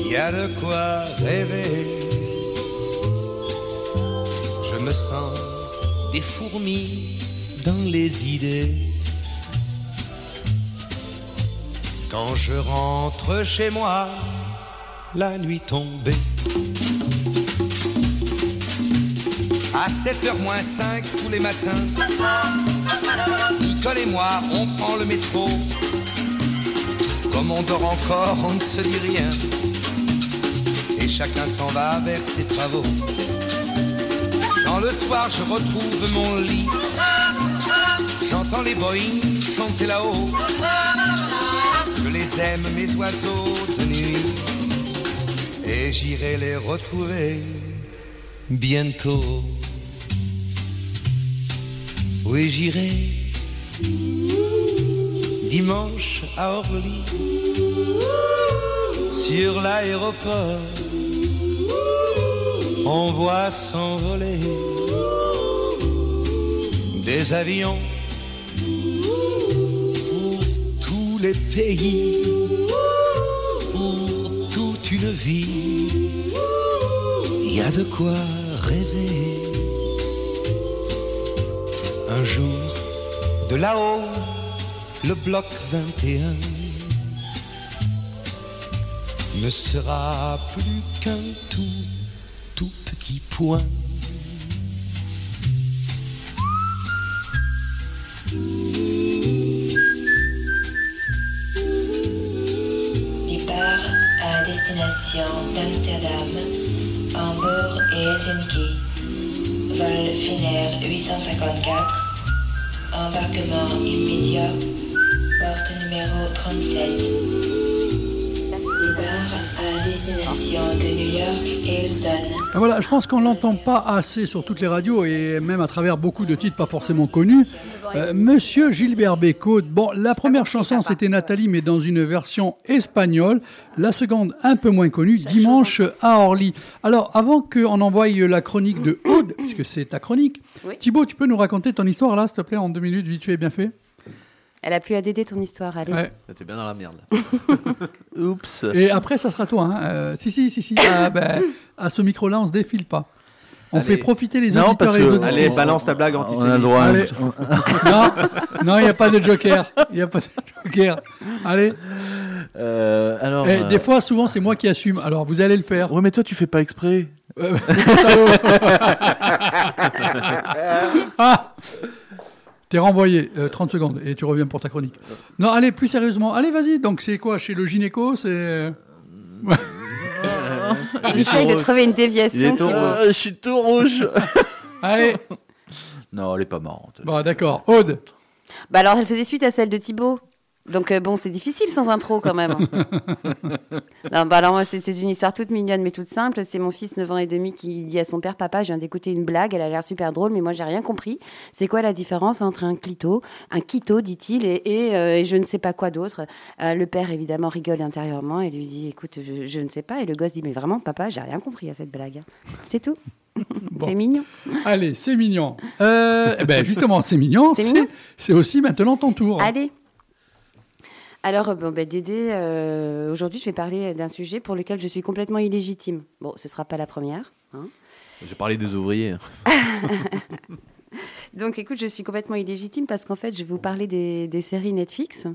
Il y a de quoi rêver. Je me sens des fourmis dans les idées. Quand je rentre chez moi, la nuit tombée. 7h moins 5 tous les matins, Nicole et moi, on prend le métro. Comme on dort encore, on ne se dit rien. Et chacun s'en va vers ses travaux. Quand le soir je retrouve mon lit, j'entends les boeings chanter là-haut. Je les aime, mes oiseaux de nuit, et j'irai les retrouver bientôt. Oui, j'irai dimanche à Orly, sur l'aéroport. On voit s'envoler des avions. Pour tous les pays, pour toute une vie. Il y a de quoi de là-haut, le bloc 21 ne sera plus qu'un tout, tout petit point. Embarquement immédiat. Porte numéro 37. Départ à destination de New York et Houston. Ah, Voilà, je pense qu'on l'entend pas assez sur toutes les radios et même à travers beaucoup de titres pas forcément connus. Euh, Monsieur Gilbert Bécaud, bon, la première chanson c'était Nathalie, mais dans une version espagnole. La seconde, un peu moins connue, Dimanche à Orly. Alors, avant qu'on envoie la chronique de Aude, (coughs) puisque c'est ta chronique, Oui. Thibaut, tu peux nous raconter ton histoire là, s'il te plaît, en deux minutes, vite fait, bien fait Elle a plus à dédé ton histoire, allez. Ouais. T'es bien dans la merde. là. (laughs) Oups. Et après, ça sera toi. Hein. Euh, si, si, si, si. Ah, ben, (coughs) à ce micro-là, on se défile pas. On Allez. fait profiter les Non, auditeurs parce et les que- auditrices. Allez, balance ta blague On a le antisémite. droit. à- Allez. (laughs) Non, non, il n'y a pas de joker. Il n'y a pas de joker. Allez. Euh, alors. Eh, euh, Des fois, souvent, c'est moi qui assume. Alors, vous allez le faire. Ouais, mais toi, tu fais pas exprès. Euh, (laughs) (laughs) ah T'es renvoyé. Euh, 30 secondes et tu reviens pour ta chronique. Non, allez, plus sérieusement. Allez, vas-y. Donc, c'est quoi? Chez le gynéco C'est. Il essaye de trouver une Il déviation, est tout Thibaut. Euh, je suis tout rouge. (laughs) Allez. non, elle est pas marrante. Bon, d'accord. Aude. Bah alors, elle faisait suite à celle de Thibaut. Donc euh, bon, c'est difficile sans intro quand même. (laughs) non, bah alors c'est une histoire toute mignonne mais toute simple. C'est mon fils 9 ans et demi qui dit à son père, papa, je viens d'écouter une blague, elle a l'air super drôle, mais moi j'ai rien compris. C'est quoi la différence entre un clito, un quito, dit-il, et, et, euh, et je ne sais pas quoi d'autre? Euh, le père évidemment rigole intérieurement et lui dit, écoute, je, je ne sais pas. Et le gosse dit, mais vraiment, papa, j'ai rien compris à cette blague. C'est tout. (laughs) Bon. C'est mignon. Allez, c'est mignon. Euh, eh ben justement, c'est mignon. C'est C'est mignon. c'est aussi maintenant ton tour. Allez. Alors, euh, bon, ben, Dédé, euh, aujourd'hui, je vais parler d'un sujet pour lequel je suis complètement illégitime. Bon, ce sera pas la première. hein. J'ai parlé des ouvriers. (laughs) (laughs) Donc, écoute, je suis complètement illégitime parce qu'en fait, je vais vous parler des, des séries Netflix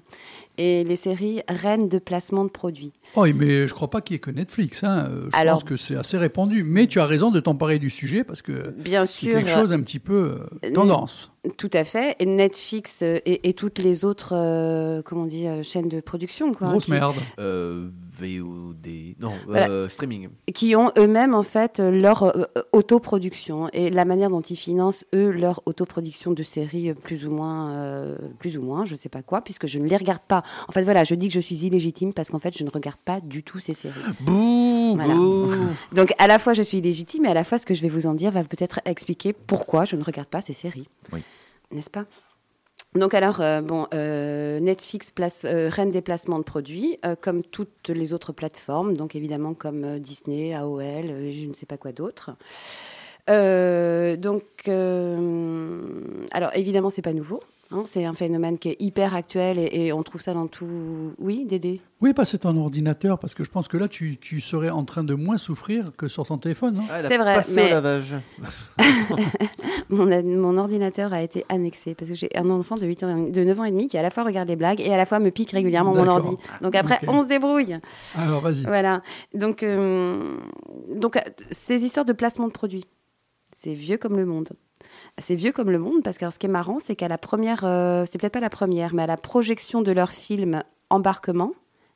et les séries reines de placement de produits. Oh, mais je crois pas qu'il y ait que Netflix. Hein. Euh, Je Alors- pense que c'est assez répandu. Mais tu as raison de t'emparer du sujet parce que Bien c'est sûr, quelque chose un petit peu euh, tendance. tout à fait. Et Netflix euh, et, et toutes les autres, euh, comment on dit, euh, chaînes de production, quoi. Grosse qui- merde. Euh, VOD. Non, Voilà. euh, streaming. qui ont eux-mêmes en fait leur euh, euh, autoproduction et la manière dont ils financent eux leur autoproduction de séries euh, plus ou moins euh, plus ou moins je sais pas quoi puisque je ne les regarde pas en fait voilà je dis que je suis illégitime parce qu'en fait je ne regarde pas du tout ces séries Bouh, Voilà. bouh. (laughs) donc à la fois je suis illégitime et à la fois ce que je vais vous en dire va peut-être expliquer pourquoi je ne regarde pas ces séries Oui. n'est-ce pas? Donc alors, euh, bon, euh, Netflix place, euh, reine des placements de produits, comme toutes les autres plateformes, donc évidemment comme Disney, AOL, je ne sais pas quoi d'autre. Donc, alors évidemment, c'est pas nouveau. Hein, c'est un phénomène qui est hyper actuel et, et on trouve ça dans tout. Oui, Dédé? Oui, passer ton ordinateur, parce que je pense que là, tu, tu serais en train de moins souffrir que sur ton téléphone. Ah, C'est vrai, passé mais- au lavage. (laughs) mon, ordinateur a été annexé parce que j'ai un enfant de, 8 ans, et demi- de 9 ans et demi qui à la fois regarde les blagues et à la fois me pique régulièrement mon ordi. Donc après, on se débrouille. Alors, vas-y. Voilà. Donc, euh, donc, euh, ces histoires de placement de produits, c'est vieux comme le monde. C'est vieux comme le monde parce que alors, ce qui est marrant, c'est qu'à la première, euh, c'est peut-être pas la première, mais à la projection de leur film Embarquement,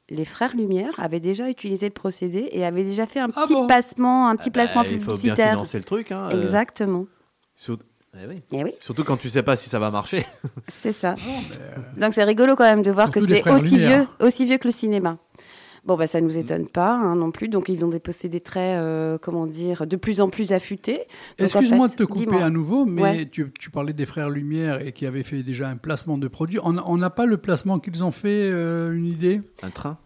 les frères Lumière avaient déjà utilisé le procédé et avaient déjà fait un Ah petit bon un petit Bah, placement il faut bien publicitaire. financer le truc. Hein, euh, Exactement. sur- eh oui. Et oui, Surtout quand tu sais pas si ça va marcher. c'est ça. (laughs) Donc c'est rigolo quand même de voir Surtout que c'est aussi Lumière. vieux, aussi vieux que le cinéma. Bon, bah, ça nous étonne pas hein, non plus. Donc, ils ont des possédés très, euh, comment dire, de plus en plus affûtés. En Excuse-moi fait, de te couper à nouveau, mais Ouais. tu, tu parlais des frères Lumière et qui avaient fait déjà un placement de produit. On n'a pas le placement qu'ils ont fait, euh, une idée? Un train?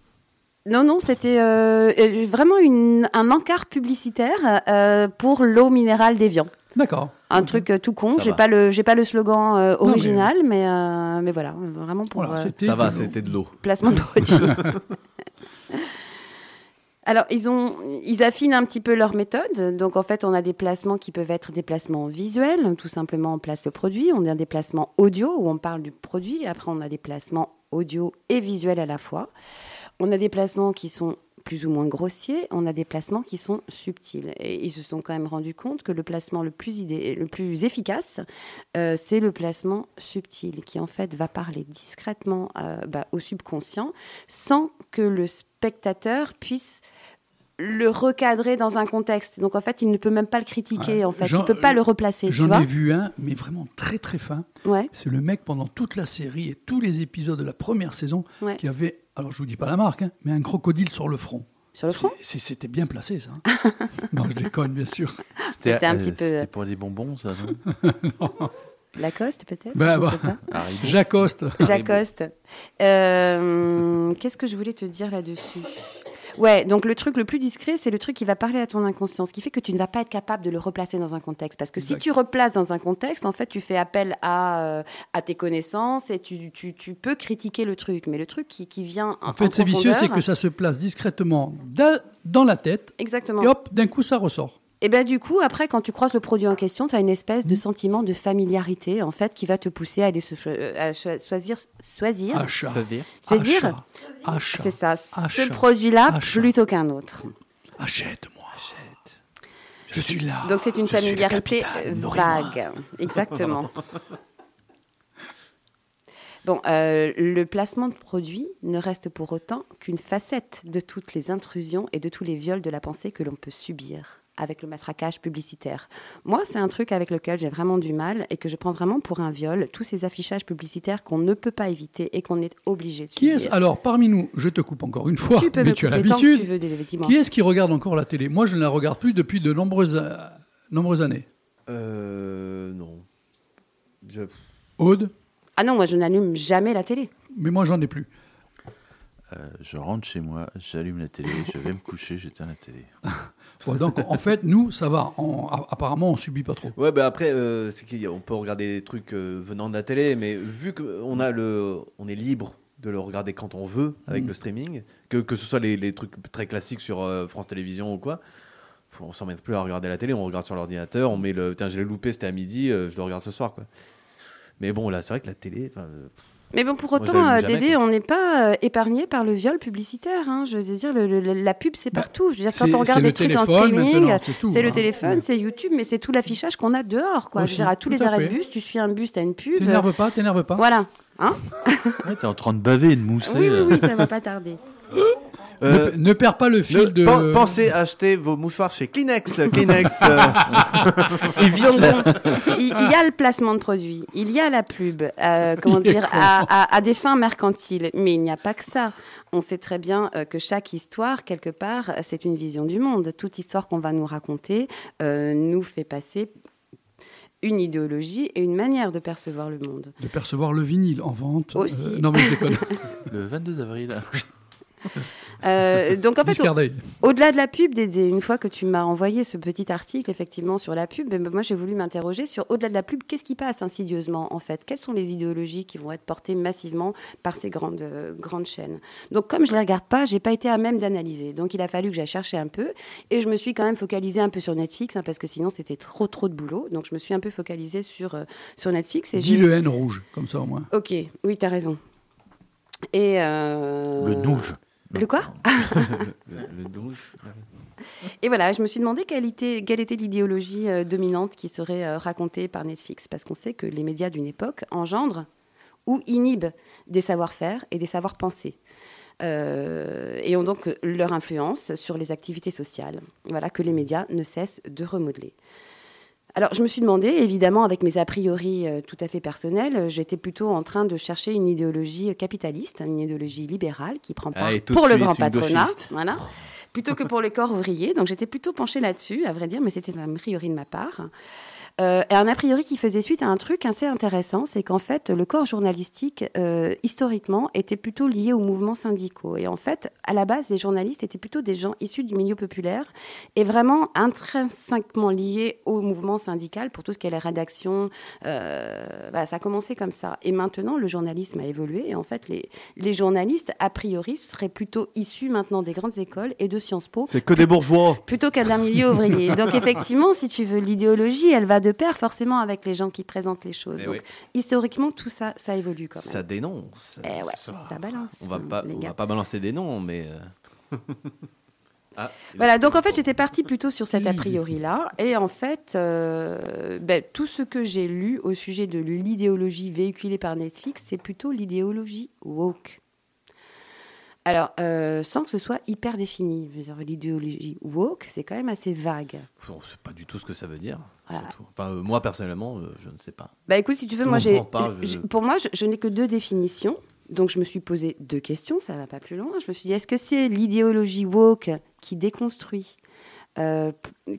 Non, non, c'était euh, vraiment une, un encart publicitaire euh, pour l'eau minérale d'Evian. D'accord. Un truc tout con. J'ai pas le, j'ai pas le slogan euh, original, mais mais, mais voilà, vraiment pour Voilà, euh, Ça va, c'était de l'eau. placement de produit. (laughs) (laughs) Alors, ils, ont, ils affinent un petit peu leur méthode. Donc, en fait, on a des placements qui peuvent être des placements visuels. Tout simplement, on place le produit. On a des placements audio où on parle du produit. Après, on a des placements audio et visuels à la fois. On a des placements qui sont plus ou moins grossiers. On a des placements qui sont subtils. Et ils se sont quand même rendus compte que le placement le plus, idé- le plus efficace, euh, c'est le placement subtil, qui en fait va parler discrètement euh, bah, au subconscient sans que le spectateur puisse le recadrer dans un contexte. Donc en fait, il ne peut même pas le critiquer. Ouais. En fait, J'en- il peut pas le replacer. Tu J'en ai vu un, mais vraiment très très fin. Ouais. C'est le mec pendant toute la série et tous les épisodes de la première saison Ouais. qui avait, alors je vous dis pas la marque, hein, mais un crocodile sur le front. Sur le front. C'était bien placé ça. hein. (laughs) non, je déconne bien sûr. C'était un euh, petit peu- C'était pour des bonbons, ça, non (laughs) Lacoste peut-être. Bah, bah. (laughs) Jacoste. Jacoste. Euh, Qu'est-ce que je voulais te dire là-dessus? Ouais, donc le truc le plus discret, c'est le truc qui va parler à ton inconscient, ce qui fait que tu ne vas pas être capable de le replacer dans un contexte. Parce que Exact. si tu replaces dans un contexte, en fait, tu fais appel à, euh, à tes connaissances et tu, tu, tu peux critiquer le truc. Mais le truc qui, qui vient en, En fait, c'est vicieux, c'est que ça se place discrètement da- dans la tête Exactement. et hop, d'un coup ça ressort. Et bien du coup, après, quand tu croises le produit en question, tu as une espèce Mmh. de sentiment de familiarité, en fait, qui va te pousser à aller se cho- euh, à cho- choisir, choisir, Achat. Choisir. Achat. C'est ça, Achat. ce produit-là plutôt qu'un autre. Achète-moi. Achète. Je suis là. Donc c'est une Je familiarité vague. Exactement. (laughs) Bon, euh, le placement de produit ne reste pour autant qu'une facette de toutes les intrusions et de tous les viols de la pensée que l'on peut subir avec le matraquage publicitaire. Moi, c'est un truc avec lequel j'ai vraiment du mal et que je prends vraiment pour un viol, tous ces affichages publicitaires qu'on ne peut pas éviter et qu'on est obligé de Qui est alors parmi nous Je te coupe encore une fois, Tu peux mais tu as l'habitude. Qui est-ce qui regarde encore la télé? Moi, je ne la regarde plus depuis de nombreuses, euh, nombreuses années. Euh. Non. Je- Aude? Ah non, moi je n'allume jamais la télé. Mais moi, j'en ai plus. Euh, je rentre chez moi, j'allume la télé, je vais me coucher, j'éteins la télé. (laughs) Donc, en fait, nous, ça va. On- apparemment, on subit pas trop. Ouais, bah après, euh, c'est qu'on peut regarder des trucs euh, venant de la télé, mais vu qu'on a le, on est libre de le regarder quand on veut avec Mm. le streaming, que, que ce soit les, les trucs très classiques sur euh, France Télévisions ou quoi, on s'en met plus à regarder la télé, on regarde sur l'ordinateur, on met le, tiens, je l'ai loupé, c'était à midi, je le regarde ce soir, quoi. Mais bon, là, c'est vrai que la télé, Mais bon, pour autant, euh, jamais, Dédé, on n'est pas euh, épargné par le viol publicitaire. hein. Je veux dire, le- le- la pub, c'est Bah, partout. Je veux dire, quand on regarde des trucs en streaming, c'est le hein. téléphone, Ouais. c'est YouTube, mais c'est tout l'affichage qu'on a dehors. Quoi. Je veux dire, à tous les à arrêts fait. de bus, tu suis un bus, tu as une pub. T'énerve pas, t'énerve pas. Voilà. Hein Ouais, t'es en train de baver et de mousser. oui, oui, oui, ça va pas tarder. (laughs) euh, ne, ne perds pas le fil ne- de. pen- pensez à acheter vos mouchoirs chez Kleenex. Kleenex. euh, (laughs) Donc il, il y a le placement de produits, il y a la pub, euh, comment dire, à, à- à des fins mercantiles. Mais il n'y a pas que ça. On sait très bien euh, que chaque histoire, quelque part, c'est une vision du monde. Toute histoire qu'on va nous raconter euh, nous fait passer une idéologie et une manière de percevoir le monde. de percevoir le vinyle en vente. Aussi. non, mais je déconne. (laughs) Le 22 avril. (laughs) (laughs) Euh, donc en fait, au-delà de la pub, des- des- une fois que tu m'as envoyé ce petit article effectivement sur la pub, ben, moi j'ai voulu m'interroger sur au-delà de la pub, qu'est-ce qui passe insidieusement en fait? Quelles sont les idéologies qui vont être portées massivement par ces grandes euh, grandes chaînes? Donc comme je les regarde pas, j'ai pas été à même d'analyser. Donc il a fallu que j'aille chercher un peu et je me suis quand même focalisée un peu sur Netflix hein, parce que sinon c'était trop trop de boulot. Donc je me suis un peu focalisée sur euh, sur Netflix et Dis j'ai le N rouge, comme ça au moins. Ok, oui, t'as raison. Et euh, Le douge. Le quoi (laughs) Le, le. Et voilà, je me suis demandé quelle était, quelle était l'idéologie euh, dominante qui serait euh, racontée par Netflix, parce qu'on sait que les médias d'une époque engendrent ou inhibent des savoir-faire et des savoir-penser. Euh, et ont donc leur influence sur les activités sociales, voilà, que les médias ne cessent de remodeler. Alors, je me suis demandé, évidemment, avec mes a priori euh, tout à fait personnels, euh, j'étais plutôt en train de chercher une idéologie euh, capitaliste, une idéologie libérale qui prend part Ah, pour le grand patronat, voilà, plutôt que pour les corps ouvriers. Donc, j'étais plutôt penchée là-dessus, à vrai dire, mais c'était un a priori de ma part. Euh, et un a priori qui faisait suite à un truc assez intéressant, c'est qu'en fait, le corps journalistique, euh, historiquement, était plutôt lié aux mouvements syndicaux. Et en fait, à la base, les journalistes étaient plutôt des gens issus du milieu populaire et vraiment intrinsèquement liés au mouvement syndical pour tout ce qui est la rédaction. Euh, bah, ça a commencé comme ça. Et maintenant, le journalisme a évolué. Et en fait, les, les journalistes, a priori, seraient plutôt issus maintenant des grandes écoles et de Sciences Po C'est que des bourgeois. plutôt qu'à d'un milieu ouvrier. Donc effectivement, si tu veux, l'idéologie, elle va de pair forcément avec les gens qui présentent les choses. Eh Donc oui. historiquement, tout ça, ça évolue quand même. Ça dénonce. Eh ouais, ça balance. On va pas, on va pas balancer des noms, mais. euh, (laughs) ah, Voilà, donc en fait, j'étais partie plutôt sur cet a priori-là. Et en fait, euh, ben, tout ce que j'ai lu au sujet de l'idéologie véhiculée par Netflix, c'est plutôt l'idéologie woke. Alors, euh, sans que ce soit hyper défini. Je L'idéologie woke, c'est quand même assez vague. on sait pas du tout ce que ça veut dire. Voilà. Enfin, euh, moi personnellement, euh, je ne sais pas. Bah écoute, si tu veux, Tout moi j'ai, parle, je- pour moi, je, je n'ai que deux définitions. Donc je me suis posé deux questions, ça va pas plus loin. Je me suis dit, est-ce que c'est l'idéologie woke qui déconstruit, euh,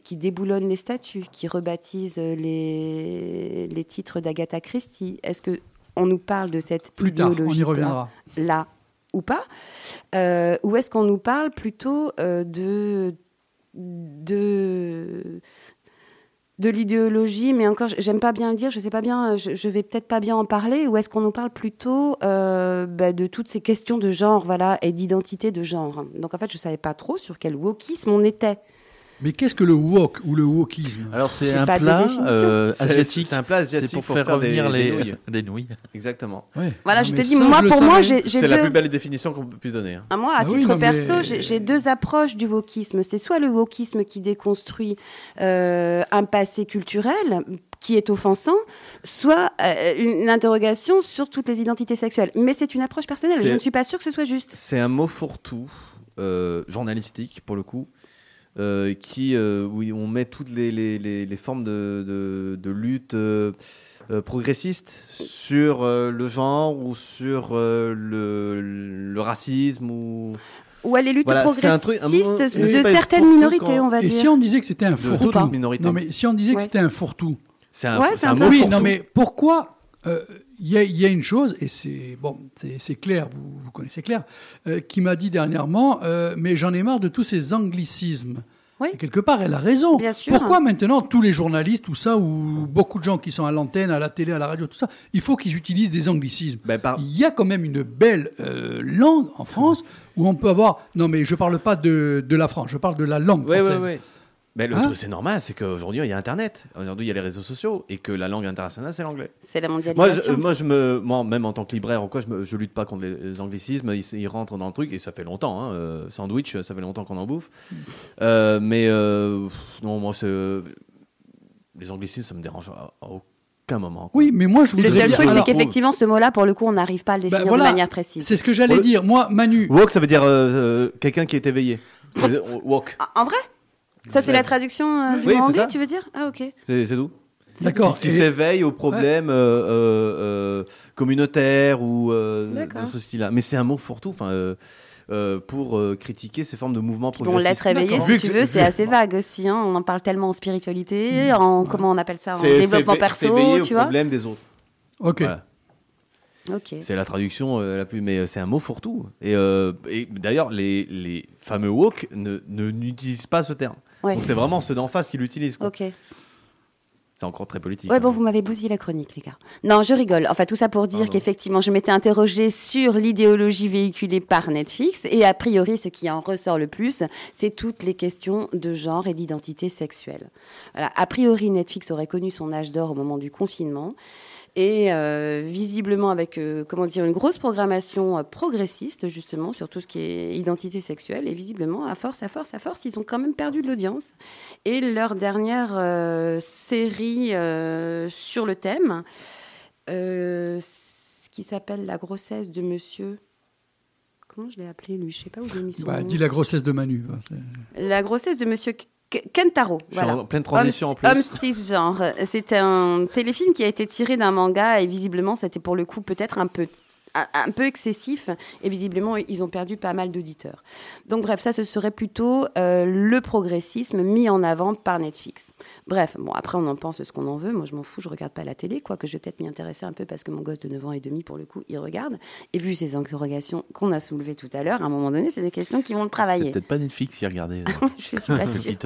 qui déboulonne les statuts, qui rebaptise les, les titres d'Agatha Christie? Est-ce que on nous parle de cette Plus tard, on idéologie y reviendra. là ou pas Euh, Ou est-ce qu'on nous parle plutôt euh, de de de l'idéologie, mais encore, j'aime pas bien le dire, je sais pas bien, je, vais peut-être pas bien en parler, ou est-ce qu'on nous parle plutôt euh, bah, de toutes ces questions de genre, voilà, et d'identité de genre? Donc en fait, je savais pas trop sur quel wokisme on était. Mais qu'est-ce que le wok ou le wokisme? Alors c'est C'est un plat euh, asiatique. c'est un plat asiatique C'est pour, pour faire, faire des- revenir des les nouilles. (laughs) des nouilles. Exactement. Ouais. Voilà, Non, je mais te dis, moi, pour moi, j'ai j'ai C'est la deux- plus belle définition qu'on puisse donner. hein. Ah, moi, à Ah oui, titre mais- perso, j'ai j'ai deux approches du wokisme. C'est soit le wokisme qui déconstruit euh, un passé culturel qui est offensant, soit euh, une interrogation sur toutes les identités sexuelles. Mais c'est une approche personnelle. Je ne suis pas sûre que ce soit juste. C'est un mot fourre-tout, euh, journalistique pour le coup, euh, qui, euh, où on met toutes les, les- les- les formes de, de- de lutte euh, euh, progressiste sur euh, le genre ou sur euh, le, le racisme ou Ou à les luttes Voilà, c'est un progressistes truc- un de certaines minorités, on va Et dire. si on disait que c'était un fourre-tout. Non, mais si on disait que Ouais. c'était un fourre-tout. C'est un, Ouais, un un mot Oui, non, mais pourquoi euh, Il y, a- il y a une chose, et c'est bon, c'est clair, vous, vous connaissez Claire, euh, qui m'a dit dernièrement, euh, mais j'en ai marre de tous ces anglicismes. Oui. Et quelque part, elle a raison. Bien sûr. Pourquoi maintenant tous les journalistes, tout ça, ou beaucoup de gens qui sont à l'antenne, à la télé, à la radio, tout ça, il faut qu'ils utilisent des anglicismes? Ben, par- Il y a quand même une belle euh, langue en France où on peut avoir. Non, mais je parle pas de, de la France, je parle de la langue française. ouais, ouais. Mais le Hein truc, c'est normal, c'est qu'aujourd'hui, il y a Internet. Aujourd'hui, il y a les réseaux sociaux et que la langue internationale, c'est l'anglais. C'est la Moi, je, mondialisation. moi, je me, moi, même en tant que libraire ou quoi, je, me, je lutte pas contre les, les anglicismes. Ils, ils rentrent dans le truc et ça fait longtemps. Hein, euh, sandwich, ça fait longtemps qu'on en bouffe. Euh, mais euh, non, moi, les anglicismes, ça me dérange à, à aucun moment. quoi. Oui, mais moi, je Le voudrais seul dire- truc, c'est qu'effectivement, ce mot-là, pour le coup, on n'arrive pas à le bah, définir voilà, de manière précise. C'est ce que j'allais le- dire. Moi, Manu, Woke, ça veut dire euh, euh, quelqu'un qui est éveillé. Woke, Ah, En vrai? Ça, c'est la traduction euh, du Oui, mot anglais, ça. tu veux dire? Ah, ok. c'est c'est d'où? D'accord. Qui et- s'éveille aux problèmes euh, euh, euh, communautaires ou euh, D'accord. de ce style-là. Mais c'est un mot fourre-tout. Enfin. euh, pour euh, critiquer ces formes de mouvements Bon, progressistes. l'être éveillé, si tu veux, c'est assez vague aussi. hein. On en parle tellement en spiritualité, en comment on appelle ça, en développement perso, tu aux vois. problèmes des autres. Ok. Voilà. Ok. C'est la traduction euh, la plus. Mais euh, c'est un mot fourre-tout. Et, euh, et d'ailleurs, les, les fameux woke ne ne- n'utilisent pas ce terme. Ouais. Donc c'est vraiment ceux d'en face qui l'utilisent. quoi. Ok. C'est encore très politique. Ouais, hein. bon, vous m'avez bousillé la chronique, les gars. Non, je rigole. Enfin, tout ça pour dire Pardon. qu'effectivement, je m'étais interrogée sur l'idéologie véhiculée par Netflix. Et a priori, ce qui en ressort le plus, c'est toutes les questions de genre et d'identité sexuelle. Voilà. A priori, Netflix aurait connu son âge d'or au moment du confinement. Et euh, visiblement avec euh, comment dire une grosse programmation euh, progressiste justement sur tout ce qui est identité sexuelle et visiblement à force à force à force ils ont quand même perdu de l'audience et leur dernière euh, série sur le thème ce qui s'appelle la grossesse de monsieur comment je l'ai appelé lui je sais pas où j'ai mis son Bah, nom. dis la grossesse de Manu. hein, La grossesse de Monsieur Kentaro. Voilà. en pleine transition homme, en plus. Homme cisgenre. C'est un téléfilm qui a été tiré d'un manga et visiblement c'était pour le coup peut-être un peu un- peu excessif et visiblement ils ont perdu pas mal d'auditeurs. Donc bref, ça ce serait plutôt euh, le progressisme mis en avant par Netflix. Bref, bon après on en pense ce qu'on en veut. Moi je m'en fous, je regarde pas la télé, quoi que je vais peut-être m'y intéresser un peu parce que mon gosse de 9 ans et demi pour le coup il regarde. Et vu ces interrogations qu'on a soulevées tout à l'heure, à un moment donné c'est des questions qui vont le C'est travailler. peut-être pas Netflix qui regardait. (laughs) je suis pas Le sûre.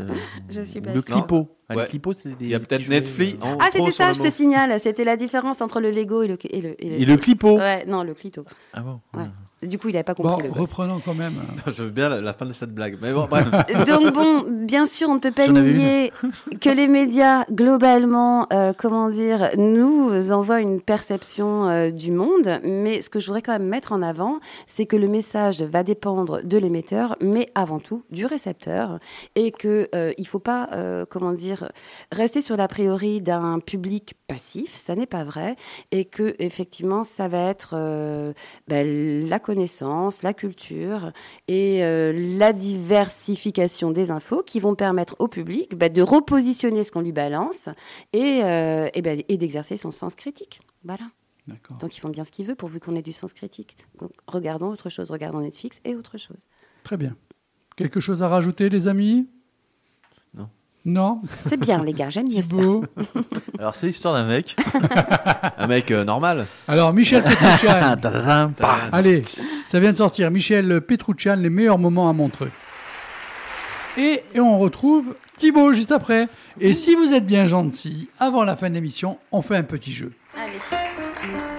euh, Je suis ou pas Le clipo. Ah, Ouais. C'est des. Il y a peut-être jouets, Netflix. euh, Ah, c'était ça, je te signale. C'était la différence entre le Lego et le. Et le, Et le clipo. Ouais, non, le clito. Ah bon. Ouais. Du coup, il n'avait pas compris Bon, le gosse. reprenons quand même. (laughs) Je veux bien la, la fin de cette blague. Mais bon, bref. (laughs) Donc bon, bien sûr, on ne peut pas nier (laughs) que les médias, globalement, euh, comment dire, nous envoient une perception euh, du monde. Mais ce que je voudrais quand même mettre en avant, c'est que le message va dépendre de l'émetteur, mais avant tout du récepteur, et que euh, il faut pas, euh, comment dire, rester sur l'a priori d'un public passif. Ça n'est pas vrai, et que effectivement, ça va être euh, ben, la connaissance, la culture et euh, la diversification des infos qui vont permettre au public ben, de repositionner ce qu'on lui balance et, euh, et, ben, et d'exercer son sens critique. Voilà. Donc ils font bien ce qu'ils veulent pourvu qu'on ait du sens critique. Donc regardons autre chose, regardons Netflix et autre chose. Très bien. Quelque chose à rajouter, les amis? Non. C'est bien les gars, j'aime (laughs) bien ça. Thibaut Alors, c'est l'histoire d'un mec. (laughs) Un mec euh, normal. Alors, Michel pam. (laughs) Allez, ça vient de sortir. Michel Petrouccian, les meilleurs moments à Montreux. Et, et on retrouve Thibaut juste après. Et si vous êtes bien gentil, avant la fin de l'émission, on fait un petit jeu. Allez.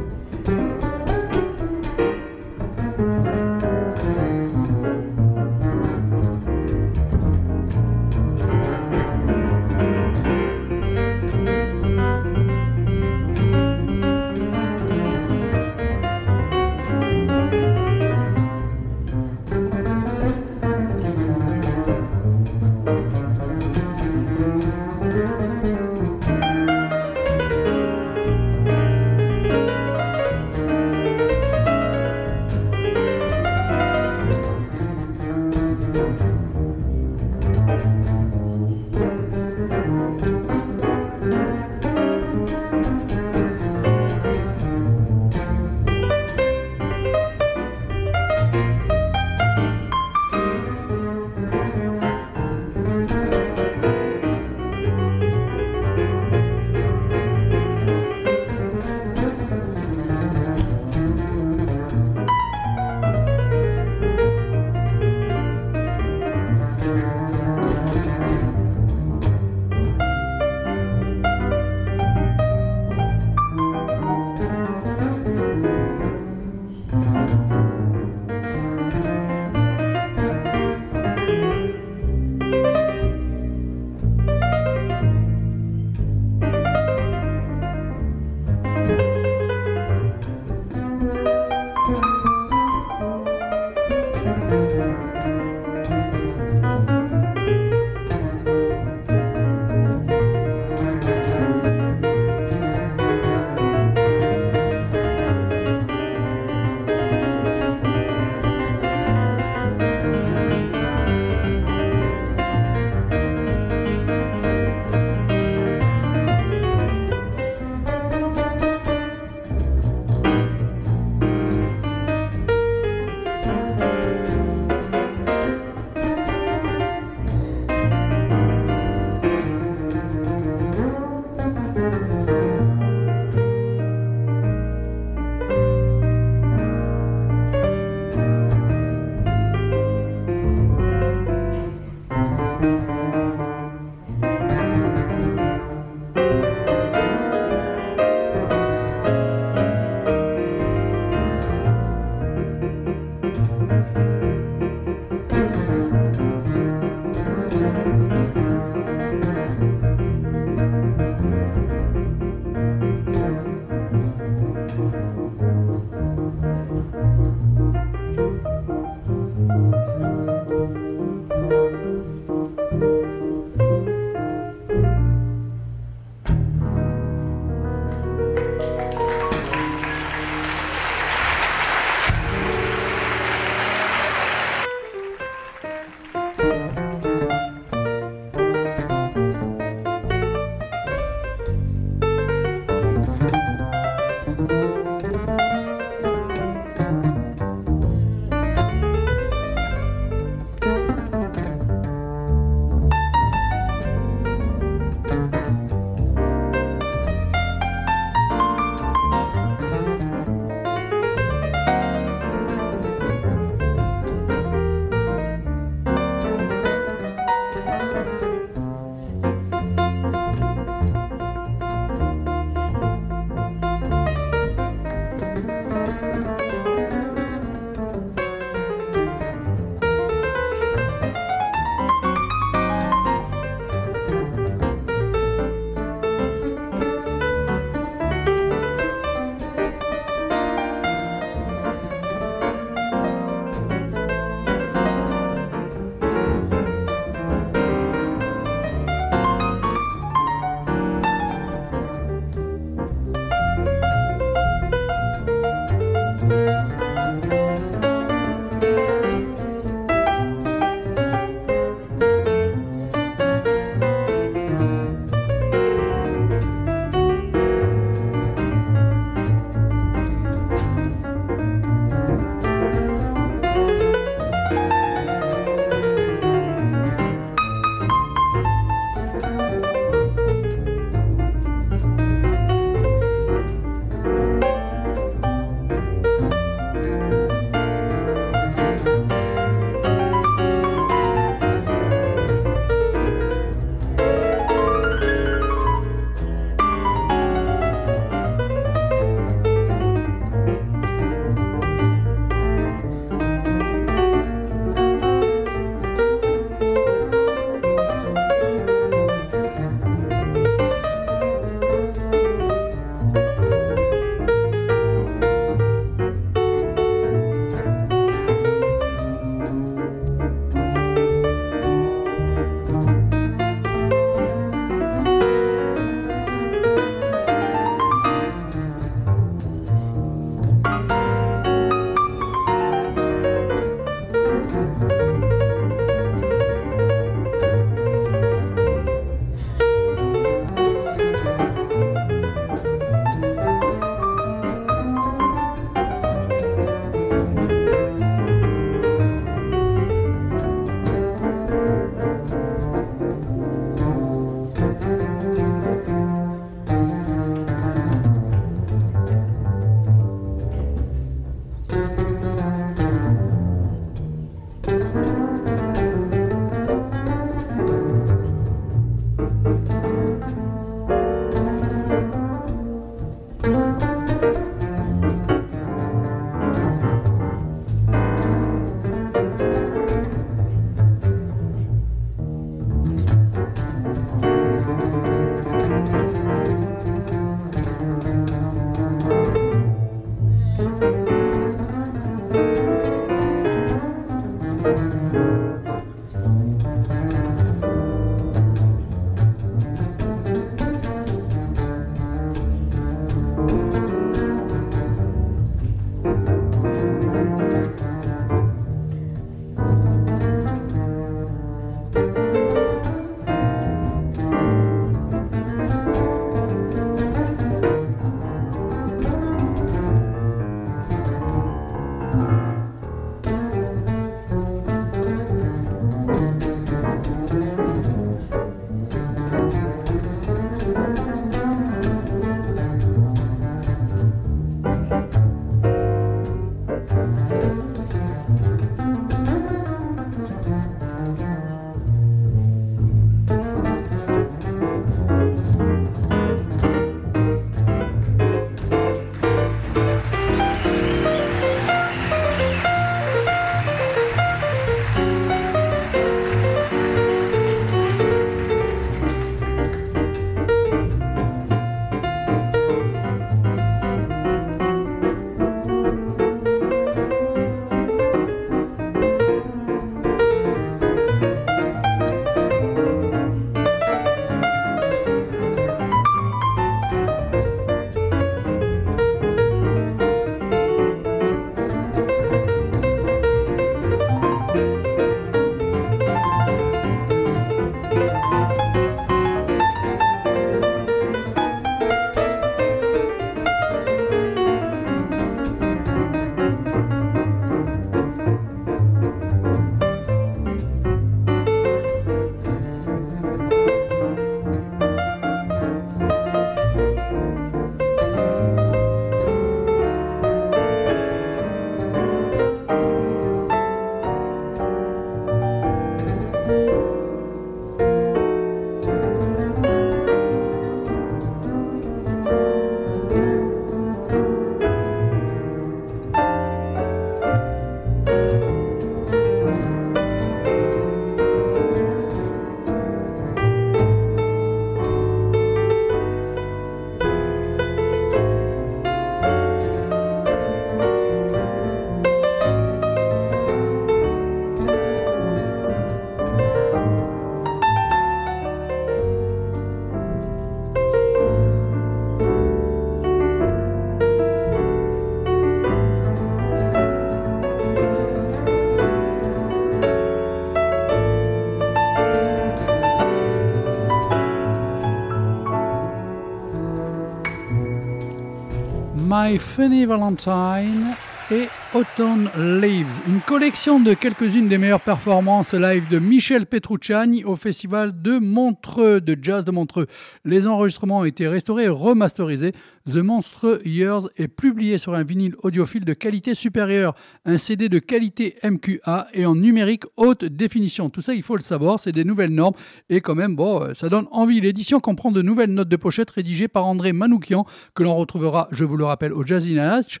My Funny Valentine et Autumn Leaves, une collection de quelques-unes des meilleures performances live de Michel Petrucciani au festival de Montreux, de jazz de Montreux. Les enregistrements ont été restaurés et remasterisés. The Monstreux Years est publié sur un vinyle audiophile de qualité supérieure, un CD de qualité MQA et en numérique haute définition. Tout ça, il faut le savoir, c'est des nouvelles normes et quand même, bon, euh, ça donne envie. L'édition comprend de nouvelles notes de pochette rédigées par André Manoukian, que l'on retrouvera, je vous le rappelle, au Jazz in Hatch,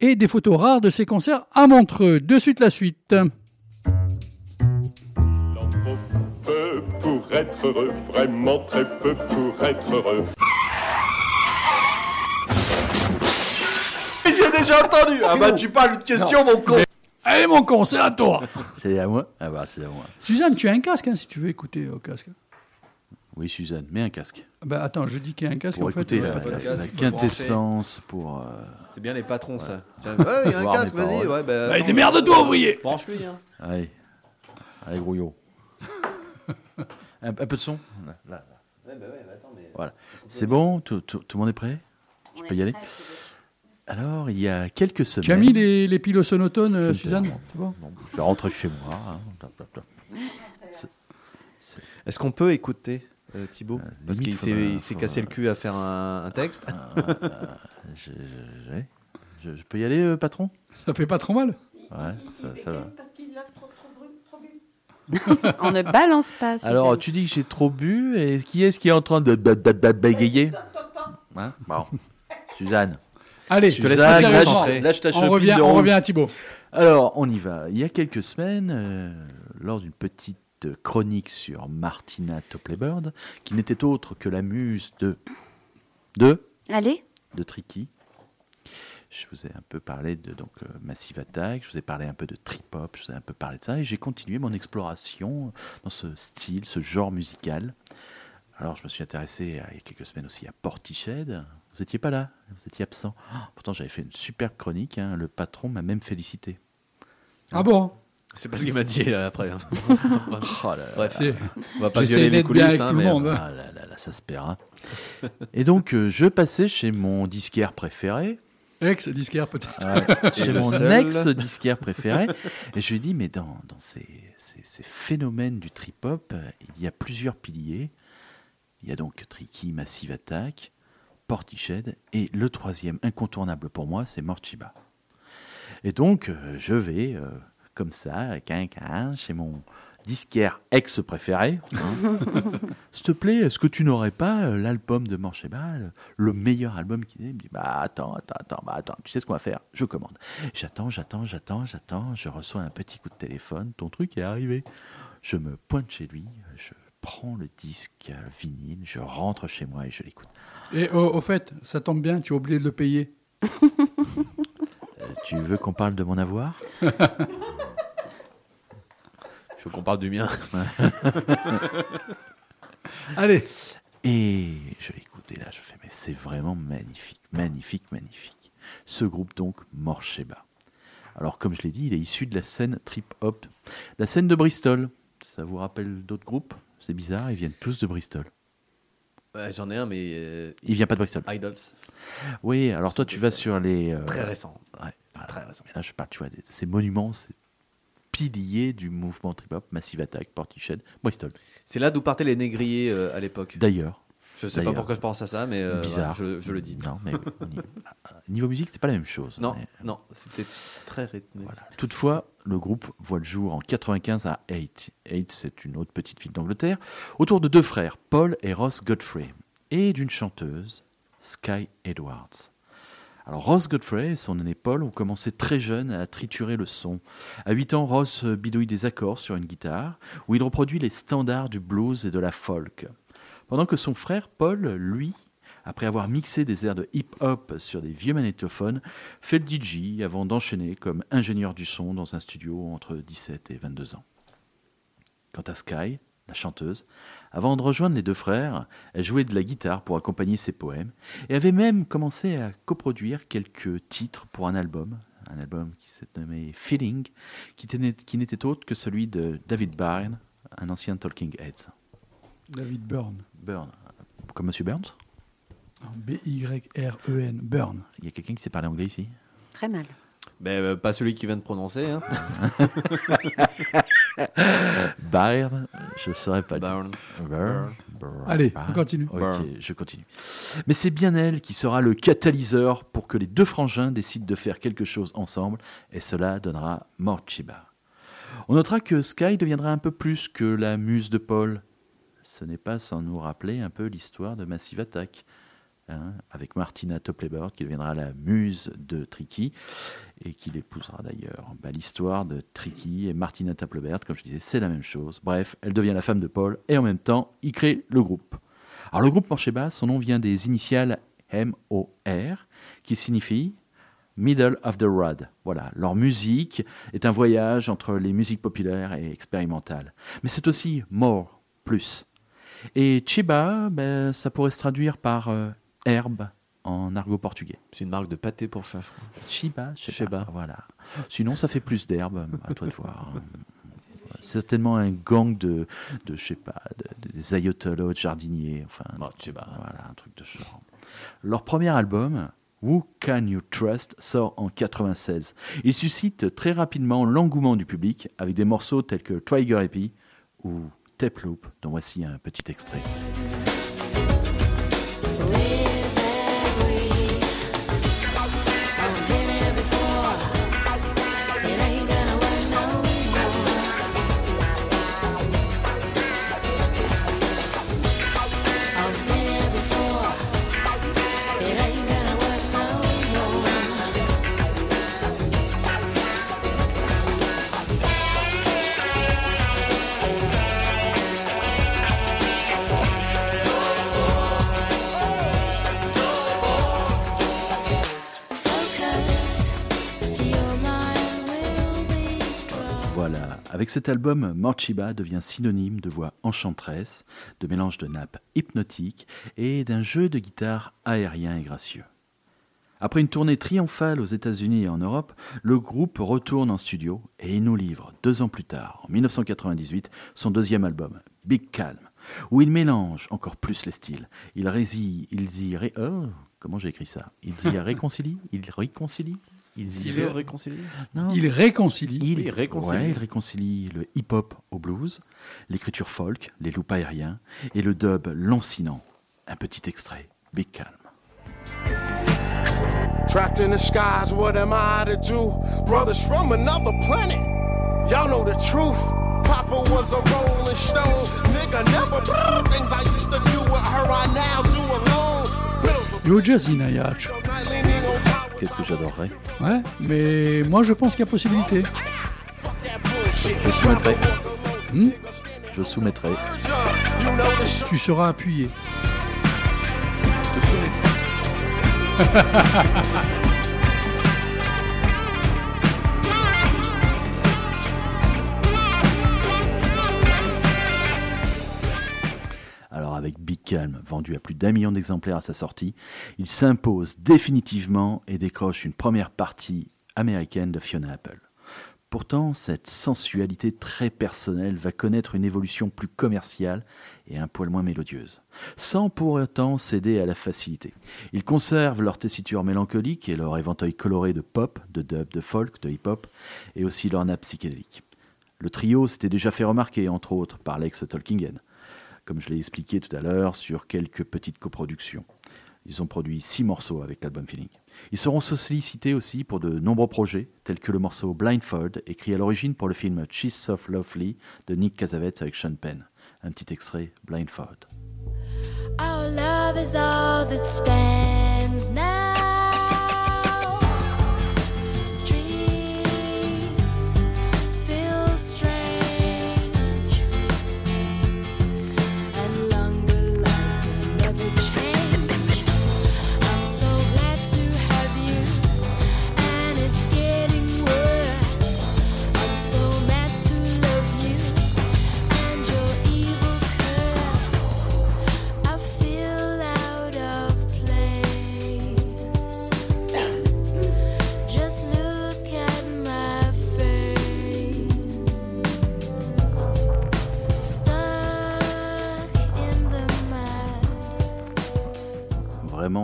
et des photos rares de ses concerts à Montreux. De suite la suite. Peu pour être heureux, vraiment très peu pour être heureux. J'ai déjà entendu. Ah bah tu parles de question, mon con. Allez mon con, c'est à toi. C'est à moi Ah bah, c'est à moi. Suzanne, tu as un casque hein, si tu veux écouter au casque. Oui, Suzanne, mets un casque. Bah attends, je dis qu'il y a un casque Pour en fait. écouter ouais, la, pas de la- casque. la faut quintessence pour... euh, C'est bien les patrons, ça. Tiens, (laughs) ouais, il y a un casque, vas-y. Ouais, bah, Allez, attends. démerde-toi, ouvrier Branche-lui. Hein. Allez, allez, grouillot. (laughs) un, un peu de son Là, là. Voilà. C'est bon tout, tout, tout le monde est prêt Je peux y aller Alors, il y a quelques semaines... Tu as mis les, les piles au sonotone, euh, Suzanne. C'est bon Bon, je vais rentrer chez moi. hein. (laughs) Est-ce qu'on peut écouter? Euh, Thibaut Euh, Parce qu'il s'est cassé le cul à faire un, un texte. Je, je- ouais. Je- je peux y aller, euh, patron? Ça fait pas trop mal Ouais, ça, ça va. (laughs) On ne balance pas. Suzanne. Alors, tu dis que j'ai trop bu, et qui est-ce qui est en train de bégayer? Hein? Bon. Suzanne. Allez, te laisse Suzanne, lâche- concentrer. lâche ta on revient, on revient à Thibaut. Alors, on y va. Il y a quelques semaines, euh, lors d'une petite chronique sur Martina Topley-Bird, qui n'était autre que la muse de... de Allez. de Tricky. Je vous ai un peu parlé de donc, euh, Massive Attack, je vous ai parlé un peu de trip-hop, je vous ai un peu parlé de ça, et j'ai continué mon exploration dans ce style, ce genre musical. Alors je me suis intéressé à- il y a quelques semaines aussi à Portiched. Vous n'étiez pas là, vous étiez absent. Ah, pourtant j'avais fait une superbe chronique, hein, le patron m'a même félicité. Ah bon? C'est pas ce qu'il m'a dit euh, après. hein. (laughs) Oh là là. Bref, C'est- on va pas J'essaie violer les d'être bien coulisses. avec hein, tout le mais, monde. hein. Ah là là là, ça se paiera. Et donc euh, je passais chez mon disquaire préféré, Ex-disquaire peut-être. Ouais, (laughs) chez le mon seul. ex-disquaire préféré. Et je lui ai dit, mais dans, dans ces, ces- ces phénomènes du trip-hop, euh, il y a plusieurs piliers. Il y a donc Tricky, Massive Attack, Portiched, et le troisième incontournable pour moi, c'est Morchiba. Et donc, euh, je vais, euh, comme ça, quinquin, chez mon disquaire ex-préféré. hein. (laughs) S'il te plaît, est-ce que tu n'aurais pas euh, l'album de Morcheba, le, le meilleur album qu'il ait? Il me dit, bah attends, attends, attends, bah attends, tu sais ce qu'on va faire? Je commande. J'attends, j'attends, j'attends, j'attends, je reçois un petit coup de téléphone, ton truc est arrivé. Je me pointe chez lui, je prends le disque euh, vinyle, je rentre chez moi et je l'écoute. Et au, au fait, ça tombe bien, tu as oublié de le payer. (laughs) Tu veux qu'on parle de mon avoir (laughs) Je veux qu'on parle du mien. (laughs) Allez, Et je l'écoute et là je fais mais c'est vraiment magnifique, magnifique, magnifique. Ce groupe donc Morcheba. Alors comme je l'ai dit, il est issu de la scène trip hop, la scène de Bristol. Ça vous rappelle d'autres groupes? C'est bizarre, ils viennent tous de Bristol. Ouais, J'en ai un, mais. euh, Il vient pas de Bristol. Idols. Oui, alors toi tu vas sur les euh, Très récent. ouais, voilà. Très récent. Mais là je parle, tu vois, de ces monuments, ces piliers du mouvement trip hop, Massive Attack, Portiched, Bristol. C'est là d'où partaient les négriers euh, à l'époque. D'ailleurs, Je sais pas d'ailleurs. pourquoi je pense à ça, mais euh, bizarre. voilà, je, je le dis. Non, mais au niveau, (laughs) niveau musique, c'était pas la même chose. Non, Mais- non, c'était très rythmé. Voilà. Toutefois, le groupe voit le jour en 95 à Eight. Eight, c'est une autre petite ville d'Angleterre, autour de deux frères, Paul et Ross Godfrey, et d'une chanteuse, Sky Edwards. Alors Ross Godfrey et son aîné Paul ont commencé très jeunes à triturer le son. À 8 ans, Ross bidouille des accords sur une guitare, où il reproduit les standards du blues et de la folk. Pendant que son frère Paul, lui, après avoir mixé des airs de hip-hop sur des vieux magnétophones, fait le DJ avant d'enchaîner comme ingénieur du son dans un studio entre 17 et 22 ans. Quant à Sky, la chanteuse, avant de rejoindre les deux frères, elle jouait de la guitare pour accompagner ses poèmes et avait même commencé à coproduire quelques titres pour un album, un album qui s'est nommé Feeling, qui n'était autre que celui de David Byrne, un ancien Talking Heads. David Byrne. Byrne, comme Monsieur Burns B-Y-R-E-N, E Burn. Il y a quelqu'un qui sait parler anglais ici? Très mal. Ben, euh, pas celui qui vient de prononcer. Hein. (laughs) Bayern, je ne saurais pas dire. Burn. Burn, burn, Allez, burn. on continue. Ok, Burn. je continue. Mais c'est bien elle qui sera le catalyseur pour que les deux frangins décident de faire quelque chose ensemble, et cela donnera Morchiba. On notera que Sky deviendra un peu plus que la muse de Paul. Ce n'est pas sans nous rappeler un peu l'histoire de Massive Attack, hein, avec Martina Topley-Bird qui deviendra la muse de Tricky et qui l'épousera d'ailleurs. L'histoire de Tricky et Martina Topley-Bird, comme je disais, c'est la même chose. Bref, elle devient la femme de Paul et en même temps, il crée le groupe. Alors le groupe Mancheba, son nom vient des initiales M-O-R, qui signifie Middle of the Road. Voilà, leur musique est un voyage entre les musiques populaires et expérimentales. Mais c'est aussi more, plus. Et Chiba, ben, ça pourrait se traduire par euh, herbe en argot portugais. C'est une marque de pâté pour chat. Chiba, Chiba. voilà. Sinon, ça fait plus d'herbe, à toi de voir. C'est certainement un gang de, de je sais pas, de- des ayatollahs jardiniers, enfin, Bon, Chiba. voilà, un truc de genre. Leur premier album, Who Can You Trust, sort en 96. Il suscite très rapidement l'engouement du public avec des morceaux tels que Tiger Happy ou Tape Loop, dont voici un petit extrait. Avec cet album, Morchiba devient synonyme de voix enchanteresse, de mélange de nappes hypnotiques et d'un jeu de guitare aérien et gracieux. Après une tournée triomphale aux États-Unis et en Europe, le groupe retourne en studio et il nous livre deux ans plus tard, en 1998, son deuxième album, Big Calm, où il mélange encore plus les styles. Il rési, il y ré- oh, comment j'ai écrit ça? Il y (laughs) réconcilie, il réconcilie, il y Il veut réconcilier non, Il réconcilie. il, Oui, réconcilie. ouais, il réconcilie le hip-hop au blues, l'écriture folk, les loops aériens et le dub lancinant. Un petit extrait, Big Calm. Trapped in the skies, what am I to do? Brothers from another planet, y'all know the truth. Papa was a rolling stone, nigga never things I used to do with her, I now do alone. Et au jazz, Qu'est-ce que j'adorerais Ouais, mais moi je pense qu'il y a possibilité. Je soumettrai. Hmm Je soumettrai. Tu seras appuyé. Je te soumettrai. (laughs) avec Big Calm, vendu à plus d'un million d'exemplaires à sa sortie, il s'impose définitivement et décroche une première partie américaine de Fiona Apple. Pourtant, cette sensualité très personnelle va connaître une évolution plus commerciale et un poil moins mélodieuse, sans pour autant céder à la facilité. Ils conservent leur tessiture mélancolique et leur éventail coloré de pop, de dub, de folk, de hip-hop, et aussi leur nappe psychédélique. Le trio s'était déjà fait remarquer, entre autres, par Lex Tolkingen, comme je l'ai expliqué tout à l'heure, sur quelques petites coproductions. Ils ont produit six morceaux avec l'album Feeling. Ils seront sollicités aussi pour de nombreux projets, tels que le morceau Blindfold, écrit à l'origine pour le film She's So Lovely de Nick Cazavet avec Sean Penn. Un petit extrait, Blindfold.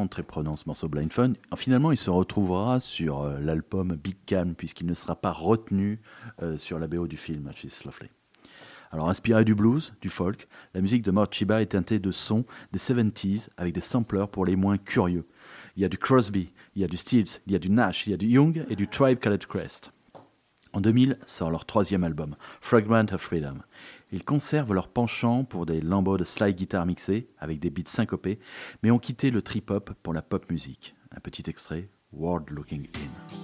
Très prenant ce morceau Blind Fun. Finalement, il se retrouvera sur euh, l'album Big Calm, puisqu'il ne sera pas retenu euh, sur la BO du film Lovely. Alors, inspiré du blues, du folk, la musique de Mort Chiba est teintée de sons des 70s avec des samplers pour les moins curieux. Il y a du Crosby, il y a du Stills, il y a du Nash, il y a du Young et du Tribe Called Crest. En 2000 sort leur troisième album, Fragment of Freedom. Ils conservent leur penchant pour des lambeaux de slide guitare mixés avec des beats syncopés, mais ont quitté le trip-hop pour la pop music. Un petit extrait, World Looking In.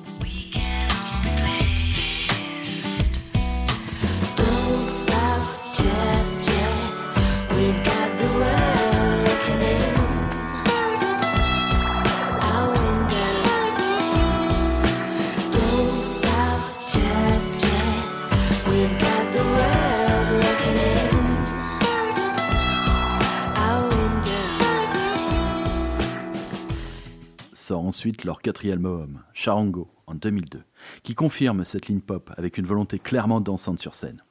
Ensuite leur quatrième album, Charango, en 2002, qui confirme cette ligne pop avec une volonté clairement dansante sur scène.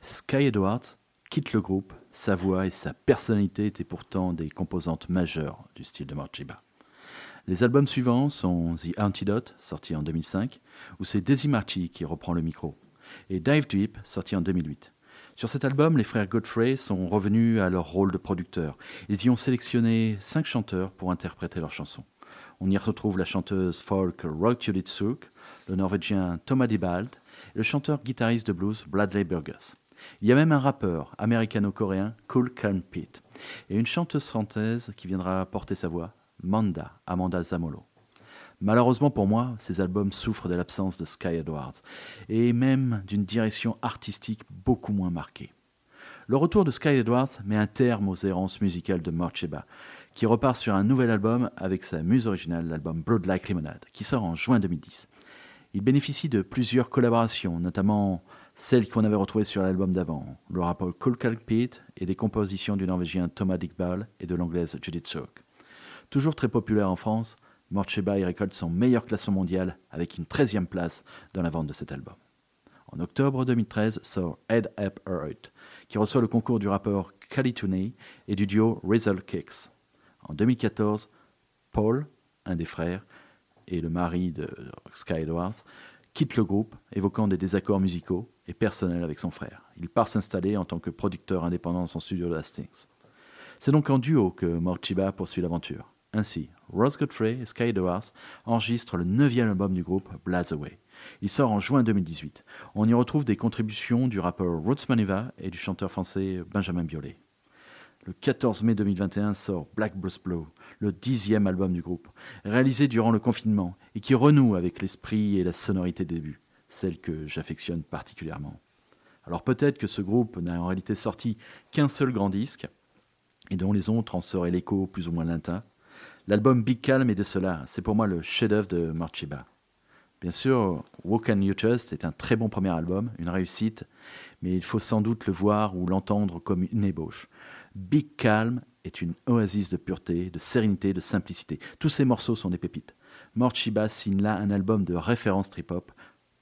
Sky Edwards quitte le groupe, sa voix et sa personnalité étaient pourtant des composantes majeures du style de Morchiba. Les albums suivants sont The Antidote, sorti en 2005, où c'est Daisy Marchi qui reprend le micro, et Dive Deep, sorti en 2008. Sur cet album, les frères Godfrey sont revenus à leur rôle de producteurs. Ils y ont sélectionné cinq chanteurs pour interpréter leurs chansons. On y retrouve la chanteuse folk Roy Tulitsuk, le norvégien Thomas Dibald et le chanteur-guitariste de blues Bradley Burgess. Il y a même un rappeur américano-coréen, Cool Calm et une chanteuse française qui viendra porter sa voix, Manda, Amanda Zamolo. Malheureusement pour moi, ces albums souffrent de l'absence de Sky Edwards et même d'une direction artistique beaucoup moins marquée. Le retour de Sky Edwards met un terme aux errances musicales de Morcheba, qui repart sur un nouvel album avec sa muse originale, l'album Blood Like Lemonade, qui sort en juin 2010. Il bénéficie de plusieurs collaborations, notamment celles qu'on avait retrouvées sur l'album d'avant, le rappeur Cool Pete et des compositions du norvégien Thomas Dickball et de l'anglaise Judith Shook. Toujours très populaire en France, Morcheba y récolte son meilleur classement mondial avec une 13e place dans la vente de cet album. En octobre 2013 sort Head Up Earth, qui reçoit le concours du rappeur Kali Tooney et du duo Rizzle Kicks. En 2014, Paul, un des frères, et le mari de Sky Edwards, quitte le groupe, évoquant des désaccords musicaux et personnels avec son frère. Il part s'installer en tant que producteur indépendant dans son studio de Hastings. C'est donc en duo que Morchiba poursuit l'aventure. Ainsi, Ross Godfrey et Sky Edwards enregistrent le neuvième album du groupe, Blaze Away. Il sort en juin 2018. On y retrouve des contributions du rappeur Roots Maniva et du chanteur français Benjamin Biolay. Le 14 mai 2021 sort Black Bruce Blow, le dixième album du groupe, réalisé durant le confinement et qui renoue avec l'esprit et la sonorité des débuts, celle que j'affectionne particulièrement. Alors peut-être que ce groupe n'a en réalité sorti qu'un seul grand disque, et dont les autres en seraient l'écho plus ou moins lointain. L'album Big Calm est de cela, c'est pour moi le chef-d'œuvre de Morchiba. Bien sûr, Walk and You Trust est un très bon premier album, une réussite, mais il faut sans doute le voir ou l'entendre comme une ébauche. Big Calm est une oasis de pureté, de sérénité, de simplicité. Tous ces morceaux sont des pépites. Morchiba signe là un album de référence trip-hop.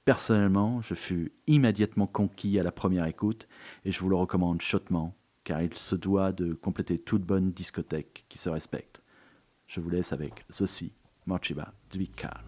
Personnellement, je fus immédiatement conquis à la première écoute et je vous le recommande chaudement car il se doit de compléter toute bonne discothèque qui se respecte. Je vous laisse avec ceci, Morchiba, Big Calm.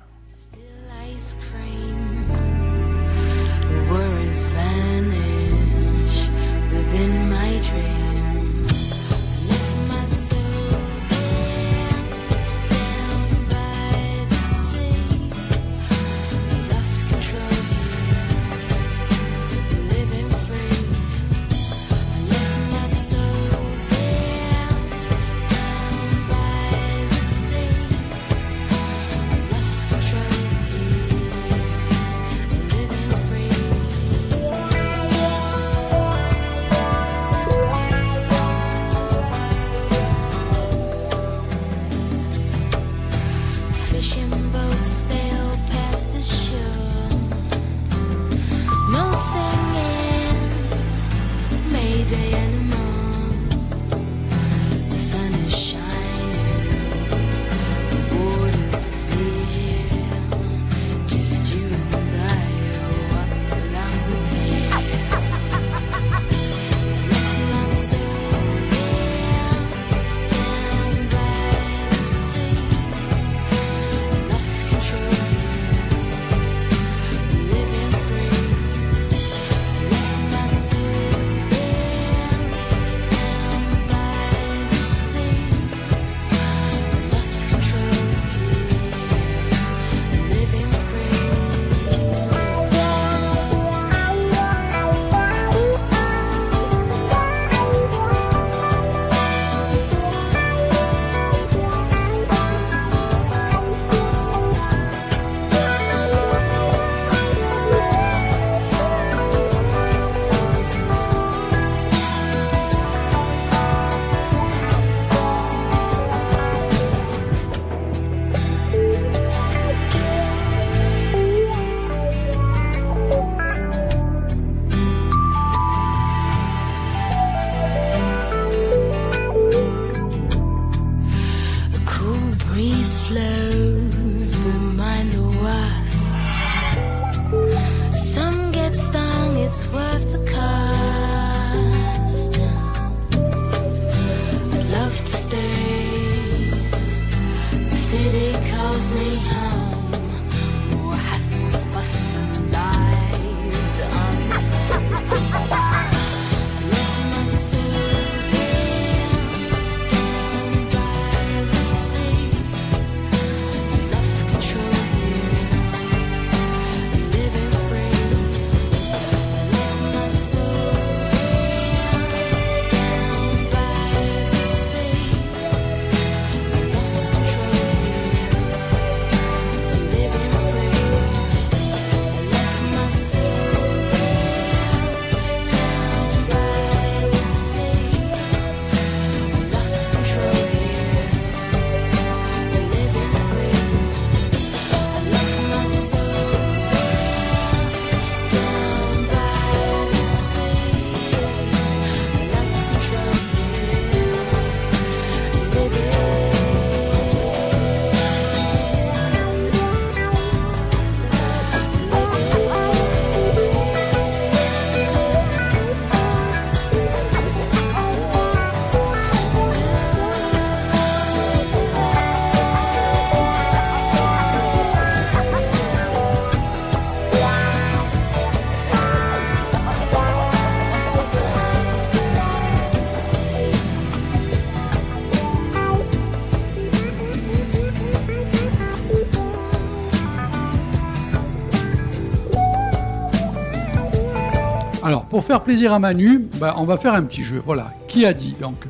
Alors, pour faire plaisir à Manu, bah, on va faire un petit jeu. Voilà. Qui a dit Donc,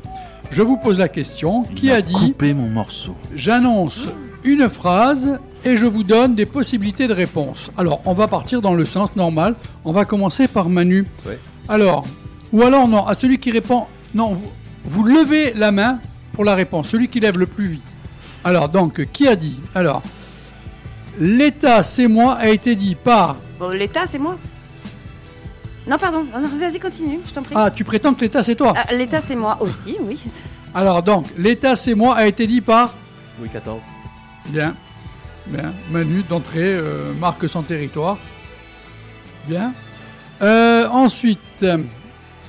je vous pose la question. Qui a dit Couper mon morceau. J'annonce une phrase et je vous donne des possibilités de réponse. Alors, on va partir dans le sens normal. On va commencer par Manu. Ouais. Alors, ou alors non, à celui qui répond, non, vous, vous levez la main pour la réponse, celui qui lève le plus vite. Alors, donc, qui a dit? Alors, l'État, c'est moi, a été dit par... Bon, l'État, c'est moi. Non, pardon. Vas-y, continue, je t'en prie. Ah, tu prétends que l'État, c'est toi Ah, L'État, c'est moi aussi, oui. Alors, donc, l'État, c'est moi, a été dit par... Louis XIV. Bien. Bien. Manu, d'entrée, euh, marque son territoire. Bien. Euh, ensuite, euh,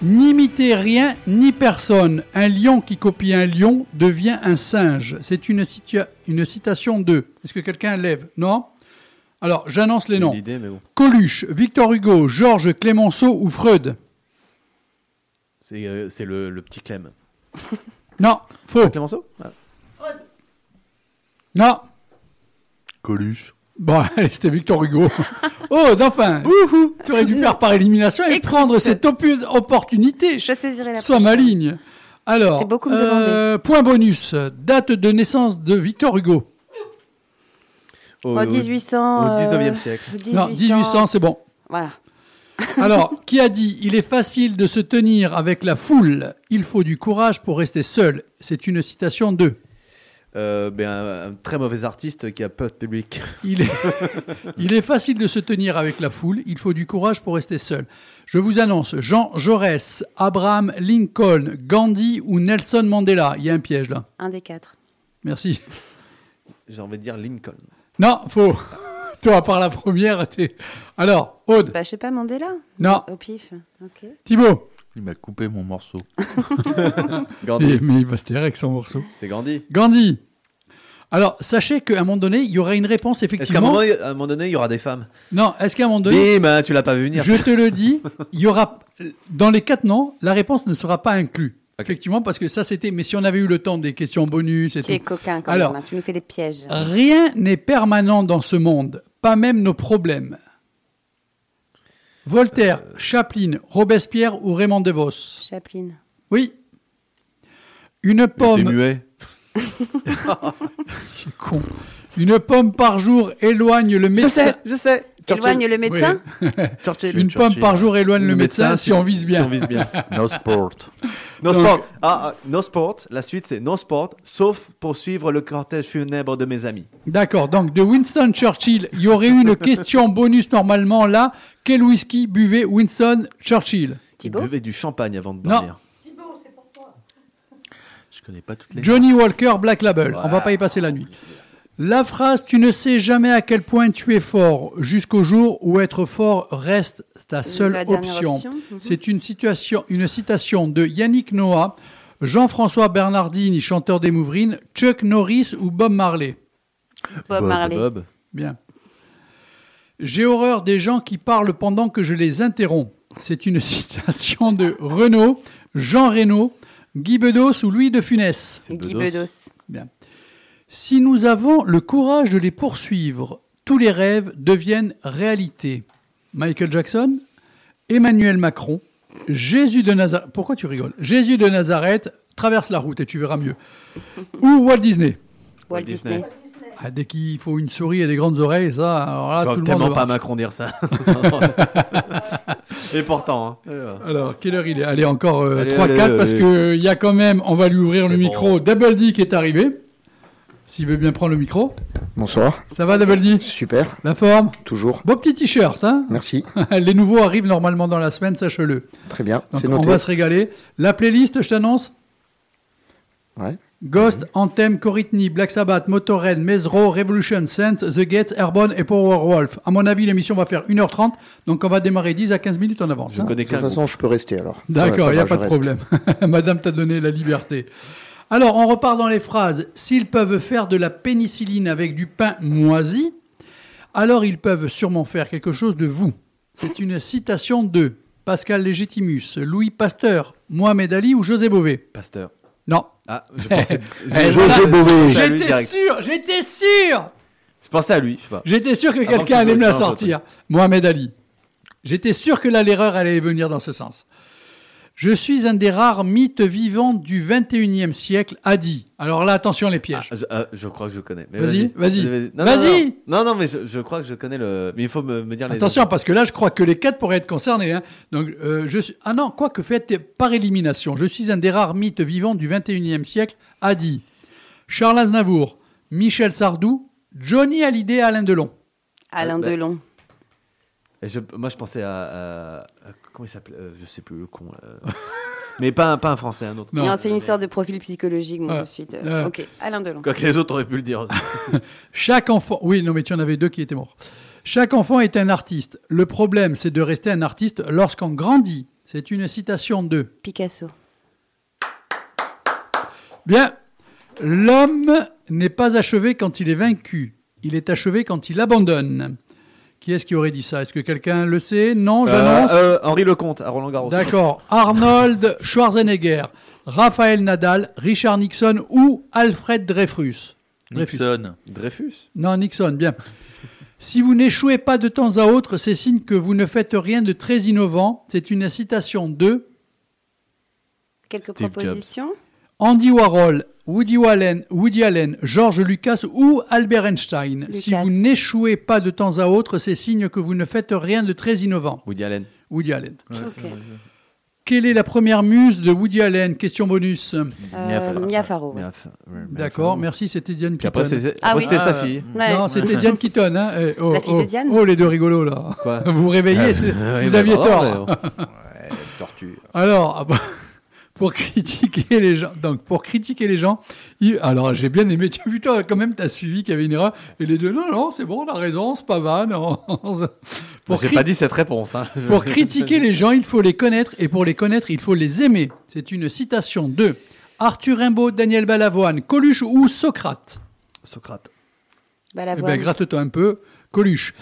n'imitez rien ni personne. Un lion qui copie un lion devient un singe. C'est une, une citation de. Est-ce que quelqu'un lève? Non? Alors, j'annonce les noms. l'idée, mais bon. Coluche, Victor Hugo, Georges Clémenceau ou Freud C'est euh, c'est le, le petit Clem. (laughs) Non, faux. Clémenceau Ah. Non. Coluche. Bon, (laughs) allez, c'était Victor Hugo. (laughs) oh, enfin, tu aurais dû faire par élimination et prendre cette opportunité. Je saisirai la Sois maligne. Alors, C'est beaucoup me euh, point bonus, date de naissance de Victor Hugo. Au, En 1800. au 19e euh, siècle. Non, 1800, c'est bon. Voilà. (laughs) Alors, qui a dit Il est facile de se tenir avec la foule, il faut du courage pour rester seul. C'est une citation de. Euh, ben, un, un très mauvais artiste qui a peu de public. (laughs) Il est, il est facile de se tenir avec la foule, il faut du courage pour rester seul. Je vous annonce Jean Jaurès, Abraham Lincoln, Gandhi ou Nelson Mandela. Il y a un piège là. Un des quatre. Merci. J'ai envie de dire Lincoln. Non, faux. (laughs) Toi, par la première, t'es. Alors, Aude, Bah, je sais pas, Mandela Non. Au pif. Ok. Thibaut. Il m'a coupé mon morceau. (laughs) Gandhi. Et- mais il va se taire avec son morceau. C'est Gandhi. Gandhi. Alors, sachez qu'à un moment donné, il y aura une réponse Est-ce qu'à un effectivement. moment, à un moment donné, il y aura des femmes Non, est-ce qu'à un moment donné, Bim, hein, tu l'as pas vu venir. je te le dis, il y aura dans les quatre noms, la réponse ne sera pas inclue. Effectivement, parce que ça c'était. Mais si on avait eu le temps des questions bonus et Tu es tout. coquin quand Alors, même. hein, Tu nous fais des pièges. Rien n'est permanent dans ce monde, pas même nos problèmes. Voltaire, Chaplin, Robespierre ou Raymond DeVos? Chaplin. Oui. Une T'es pomme. muet. (laughs) (laughs) Con. Une pomme par jour éloigne le Je médecin. sais, je sais. Éloigne le médecin (laughs) Oui. Churchill. Une pomme par jour éloigne le, médecin, si on vise bien. Si on vise bien. (laughs) No sport. No Donc- sport. Ah, ah, no sport. La suite, c'est no sport, sauf pour suivre le cortège funèbre de mes amis. D'accord, donc de Winston Churchill, il y aurait eu une question bonus normalement là. Quel whisky buvait Winston Churchill? Il Thibaut buvait du champagne avant de Non. dormir. Je connais pas toutes les. Johnny Walker Black Label. On va pas y passer la nuit. La phrase Tu ne sais jamais à quel point tu es fort jusqu'au jour où être fort reste ta seule La option. option, mhm. C'est une, situation, une citation de Yannick Noah, Jean-François Bernardini, chanteur des Mouvrines, Chuck Norris ou Bob Marley. Bob Marley. Bob. Bien. J'ai horreur des gens qui parlent pendant que je les interromps. C'est une (laughs) citation de Renaud, Jean Reno, Guy Bedos ou Louis de Funès. Guy Bedos. Bien. Si nous avons le courage de les poursuivre, tous les rêves deviennent réalité. Michael Jackson, Emmanuel Macron, Jésus de Nazareth. Pourquoi tu rigoles? Jésus de Nazareth traverse la route et tu verras mieux. Ou Walt Disney. Walt Disney. Ah, dès qu'il faut une souris et des grandes oreilles, ça, alors là, Je vois tout le tellement monde. pas Macron dire ça. (laughs) Et pourtant. hein. Alors, quelle heure il est? Allez, encore euh, Allez, 3-4 allez, parce qu'il y a quand même, on va lui ouvrir le micro. Double D qui est arrivé. S'il veut bien prendre le micro. Bonsoir. Ça va, Double D? Super. La forme? Toujours. Beau petit t-shirt, hein? Merci. (laughs) Les nouveaux arrivent normalement dans la semaine, sache-le. Très bien. Donc, C'est on noté. va se régaler. La playlist, je t'annonce? Ouais. Ghost, Anthem, Coritney, Black Sabbath, Motorhead, Mesro, Revolution, Sense, The Gates, Airborne et Powerwolf. À mon avis, l'émission va faire 1h30, donc on va démarrer 10 à 15 minutes en avance. Je hein. connais De toute façon, je peux rester alors. D'accord, il n'y a pas de reste. problème. (laughs) Madame t'a donné la liberté. Alors, on repart dans les phrases. S'ils peuvent faire de la pénicilline avec du pain moisi, alors ils peuvent sûrement faire quelque chose de vous. C'est une citation de Pascal Légitimus, Louis Pasteur, Mohamed Ali ou José Bové? Pasteur. Non. Ah, je pensais. (laughs) Eh, José j'ai- Bové. J'étais sûr, j'étais sûr Je pensais à lui, je sais pas. J'étais sûr que quelqu'un allait me la sortir. Mohamed Ali. J'étais sûr que là, l'erreur allait venir dans ce sens. Je suis un des rares mythes vivants du 21e siècle, a dit. Alors là, attention les pièges. Ah, je, ah, je crois que je connais. Vas-y, vas-y. Non, non, Vas-y. Non, non, mais je, je crois que je connais le. Mais il faut me, me dire les. Attention, parce que là, je crois que les quatre pourraient être concernés. hein. Donc, euh, je suis... Ah non, quoi que faites par élimination. Je suis un des rares mythes vivants du 21e siècle, a dit. Charles Aznavour, Michel Sardou, Johnny Hallyday, Alain Delon. Alain bah, Delon. Et je- moi, je pensais à. à- à- comment il s'appelait Euh, Je sais plus, le con. là. (laughs) mais pas un, pas un français, un autre. Non, c'est une histoire de profil psychologique, donc de suite. Ok, Alain Delon. Quoi que les autres auraient pu le dire aussi. (laughs) Chaque enfant, oui, non, mais tu en avais deux qui étaient morts. Chaque enfant est un artiste. Le problème, c'est de rester un artiste lorsqu'on grandit. C'est une citation de. Picasso. Bien. L'homme n'est pas achevé quand il est vaincu. Il est achevé quand il abandonne. Qui est-ce qui aurait dit ça? Est-ce que quelqu'un le sait? Non, j'annonce. Euh, euh, Henri Lecomte à Roland Garros. D'accord. Arnold Schwarzenegger, Raphaël Nadal, Richard Nixon ou Alfred Dreyfus? Dreyfus. Nixon. Dreyfus? Non, Nixon, bien. Si vous n'échouez pas de temps à autre, c'est signe que vous ne faites rien de très innovant. C'est une citation de Quelques Steve propositions? Andy Warhol, Woody Allen, Woody Allen, George Lucas ou Albert Einstein. Si vous n'échouez pas de temps à autre, c'est signe que vous ne faites rien de très innovant. Woody Allen. Woody Allen. Ok. Quelle est la première muse de Woody Allen? Question bonus. Euh, Mia Farrow. ouais. D'accord, merci, c'était Diane Keaton. après, c'est- Ah après, oui. c'était sa Ah, fille. Ouais. Non, c'était Diane Keaton. Hein. Eh, oh, La fille oh, de Diane Oh, les deux rigolos, là. Quoi Vous vous réveillez, Oui, vous bah, aviez pardon, tort. tortue. Alors, ah bah, pour critiquer les gens, donc pour critiquer les gens, il- alors j'ai bien aimé, tu as vu toi quand même, t'as suivi qu'il y avait une erreur, et les deux non non c'est bon, on a raison, c'est pas mal. non. Pour, J'ai cri- pas dit cette réponse. hein. (laughs) pour critiquer les gens, il faut les connaître, et pour les connaître, il faut les aimer. C'est une citation de Arthur Rimbaud, Daniel Balavoine, Coluche ou Socrate? Socrate. Eh Balavoine. ben gratte-toi un peu, Coluche.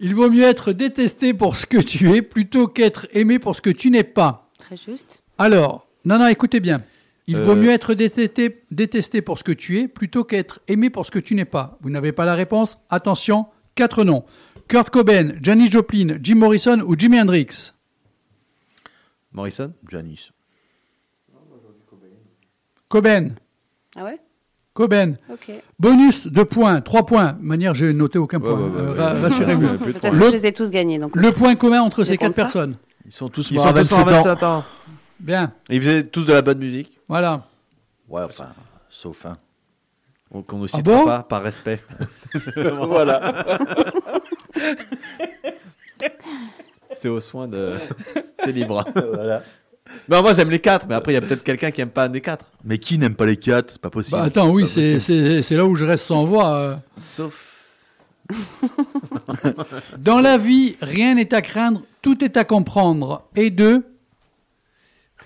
Il vaut mieux être détesté pour ce que tu es plutôt qu'être aimé pour ce que tu n'es pas. très juste. Alors, non, non, écoutez bien. Il Euh. vaut mieux être détesté, détesté pour ce que tu es plutôt qu'être aimé pour ce que tu n'es pas. Vous n'avez pas la réponse Attention, quatre noms. Kurt Cobain, Janis Joplin, Jim Morrison ou Jimi Hendrix? Morrison Janice. Cobain, Ah ouais? Cobain. Ok. Bonus de points, trois points. De manière, j'ai noté aucun point. ouais, ouais, Euh, ouais. Rassurez-vous. De toute façon, Le- je les ai tous gagnés. Donc... Le point commun entre ces quatre pas. personnes. Ils sont tous Ils morts sont à tous 27 en ans. 27 ans. Bien, Et Ils faisaient tous de la bonne musique. voilà. Ouais, enfin, sauf un. Qu'on ne Ah citera bon pas par respect. (laughs) voilà. C'est au soin de. C'est libre. voilà. Non, moi j'aime les quatre, mais après il y a peut-être quelqu'un qui aime pas les quatre. Mais qui n'aime pas les quatre? C'est pas possible. Bah, attends, oui, c'est là où je reste sans voix. euh. Sauf. Dans la vie, rien n'est à craindre, tout est à comprendre. Et deux,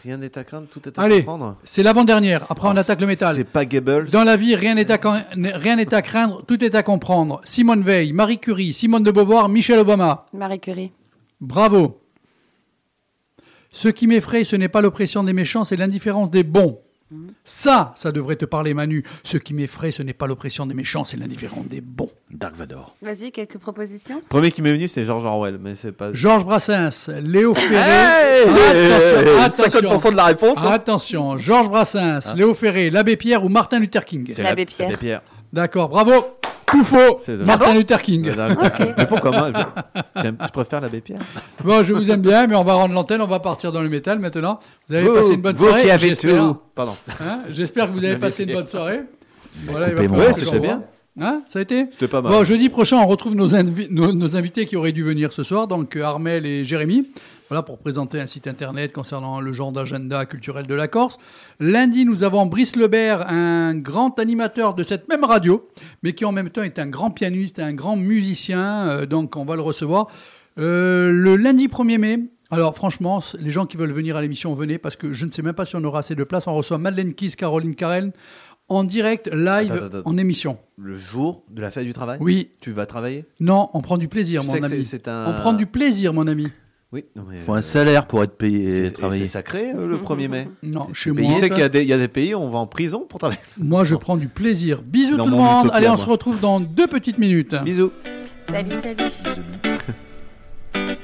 Rien n'est à craindre, tout est à allez, comprendre. c'est l'avant-dernière. Après, on attaque le métal. C'est pas Goebbels. Dans la vie, rien n'est à, rien n'est à craindre, tout est à comprendre. Simone Veil, Marie Curie, Simone de Beauvoir, Michel Obama. Marie Curie. Bravo. Ce qui m'effraie, ce n'est pas l'oppression des méchants, c'est l'indifférence des bons. Ça, ça devrait te parler, Manu. Ce qui m'effraie, ce n'est pas l'oppression des méchants, c'est l'indifférence des bons. Dark Vador. Vas-y, quelques propositions. Premier qui m'est venu, c'est George Orwell, mais c'est pas. Georges Brassens, Léo Ferré. Hey attention, 50% de la réponse, hein. Attention, Georges Brassens, Ah. Léo Ferré, l'abbé Pierre ou Martin Luther King? C'est L'abbé Pierre. l'abbé Pierre. D'accord, bravo. Tout faux. Martin Luther King. (laughs) Mais pourquoi moi je... préfère l'abbé Pierre. Bon, je vous aime bien, mais on va rendre l'antenne, on va partir dans le métal maintenant. Vous avez Vous- passé une bonne vous soirée. qui avez j'espère. tout. Pardon. Hein, j'espère que vous avez passé une bonne soirée. Voilà, il va Ouais, c'était bien. Hein, ça a été C'était pas mal. Bon, jeudi prochain, on retrouve nos, invi- nos, nos invités qui auraient dû venir ce soir, donc euh, Armel et Jérémy. Voilà, pour présenter un site internet concernant le genre d'agenda culturel de la Corse. Lundi, nous avons Brice Lebert, un grand animateur de cette même radio, mais qui en même temps est un grand pianiste, un grand musicien, euh, donc on va le recevoir. Euh, le lundi 1er mai, alors franchement, les gens qui veulent venir à l'émission, venez, parce que je ne sais même pas si on aura assez de place. On reçoit Madeleine Kiss, Caroline Carel, en direct, live, Attends, attends, attends. en émission. Le jour de la fête du travail? Oui. Tu vas travailler? Non, on prend du plaisir, Tu mon ami. un- On prend du plaisir, mon ami. Oui, non mais. faut un salaire pour être payé et travailler. C'est sacré euh, le 1er mai. Non, chez Mais moi. Tu sais qu'il y, a des- il y a des pays où on va en prison pour travailler. (laughs) Moi, je prends du plaisir. Bisous Dans tout le mon monde. Allez, on moi. se retrouve dans deux petites minutes. Bisous. Salut, salut. (laughs)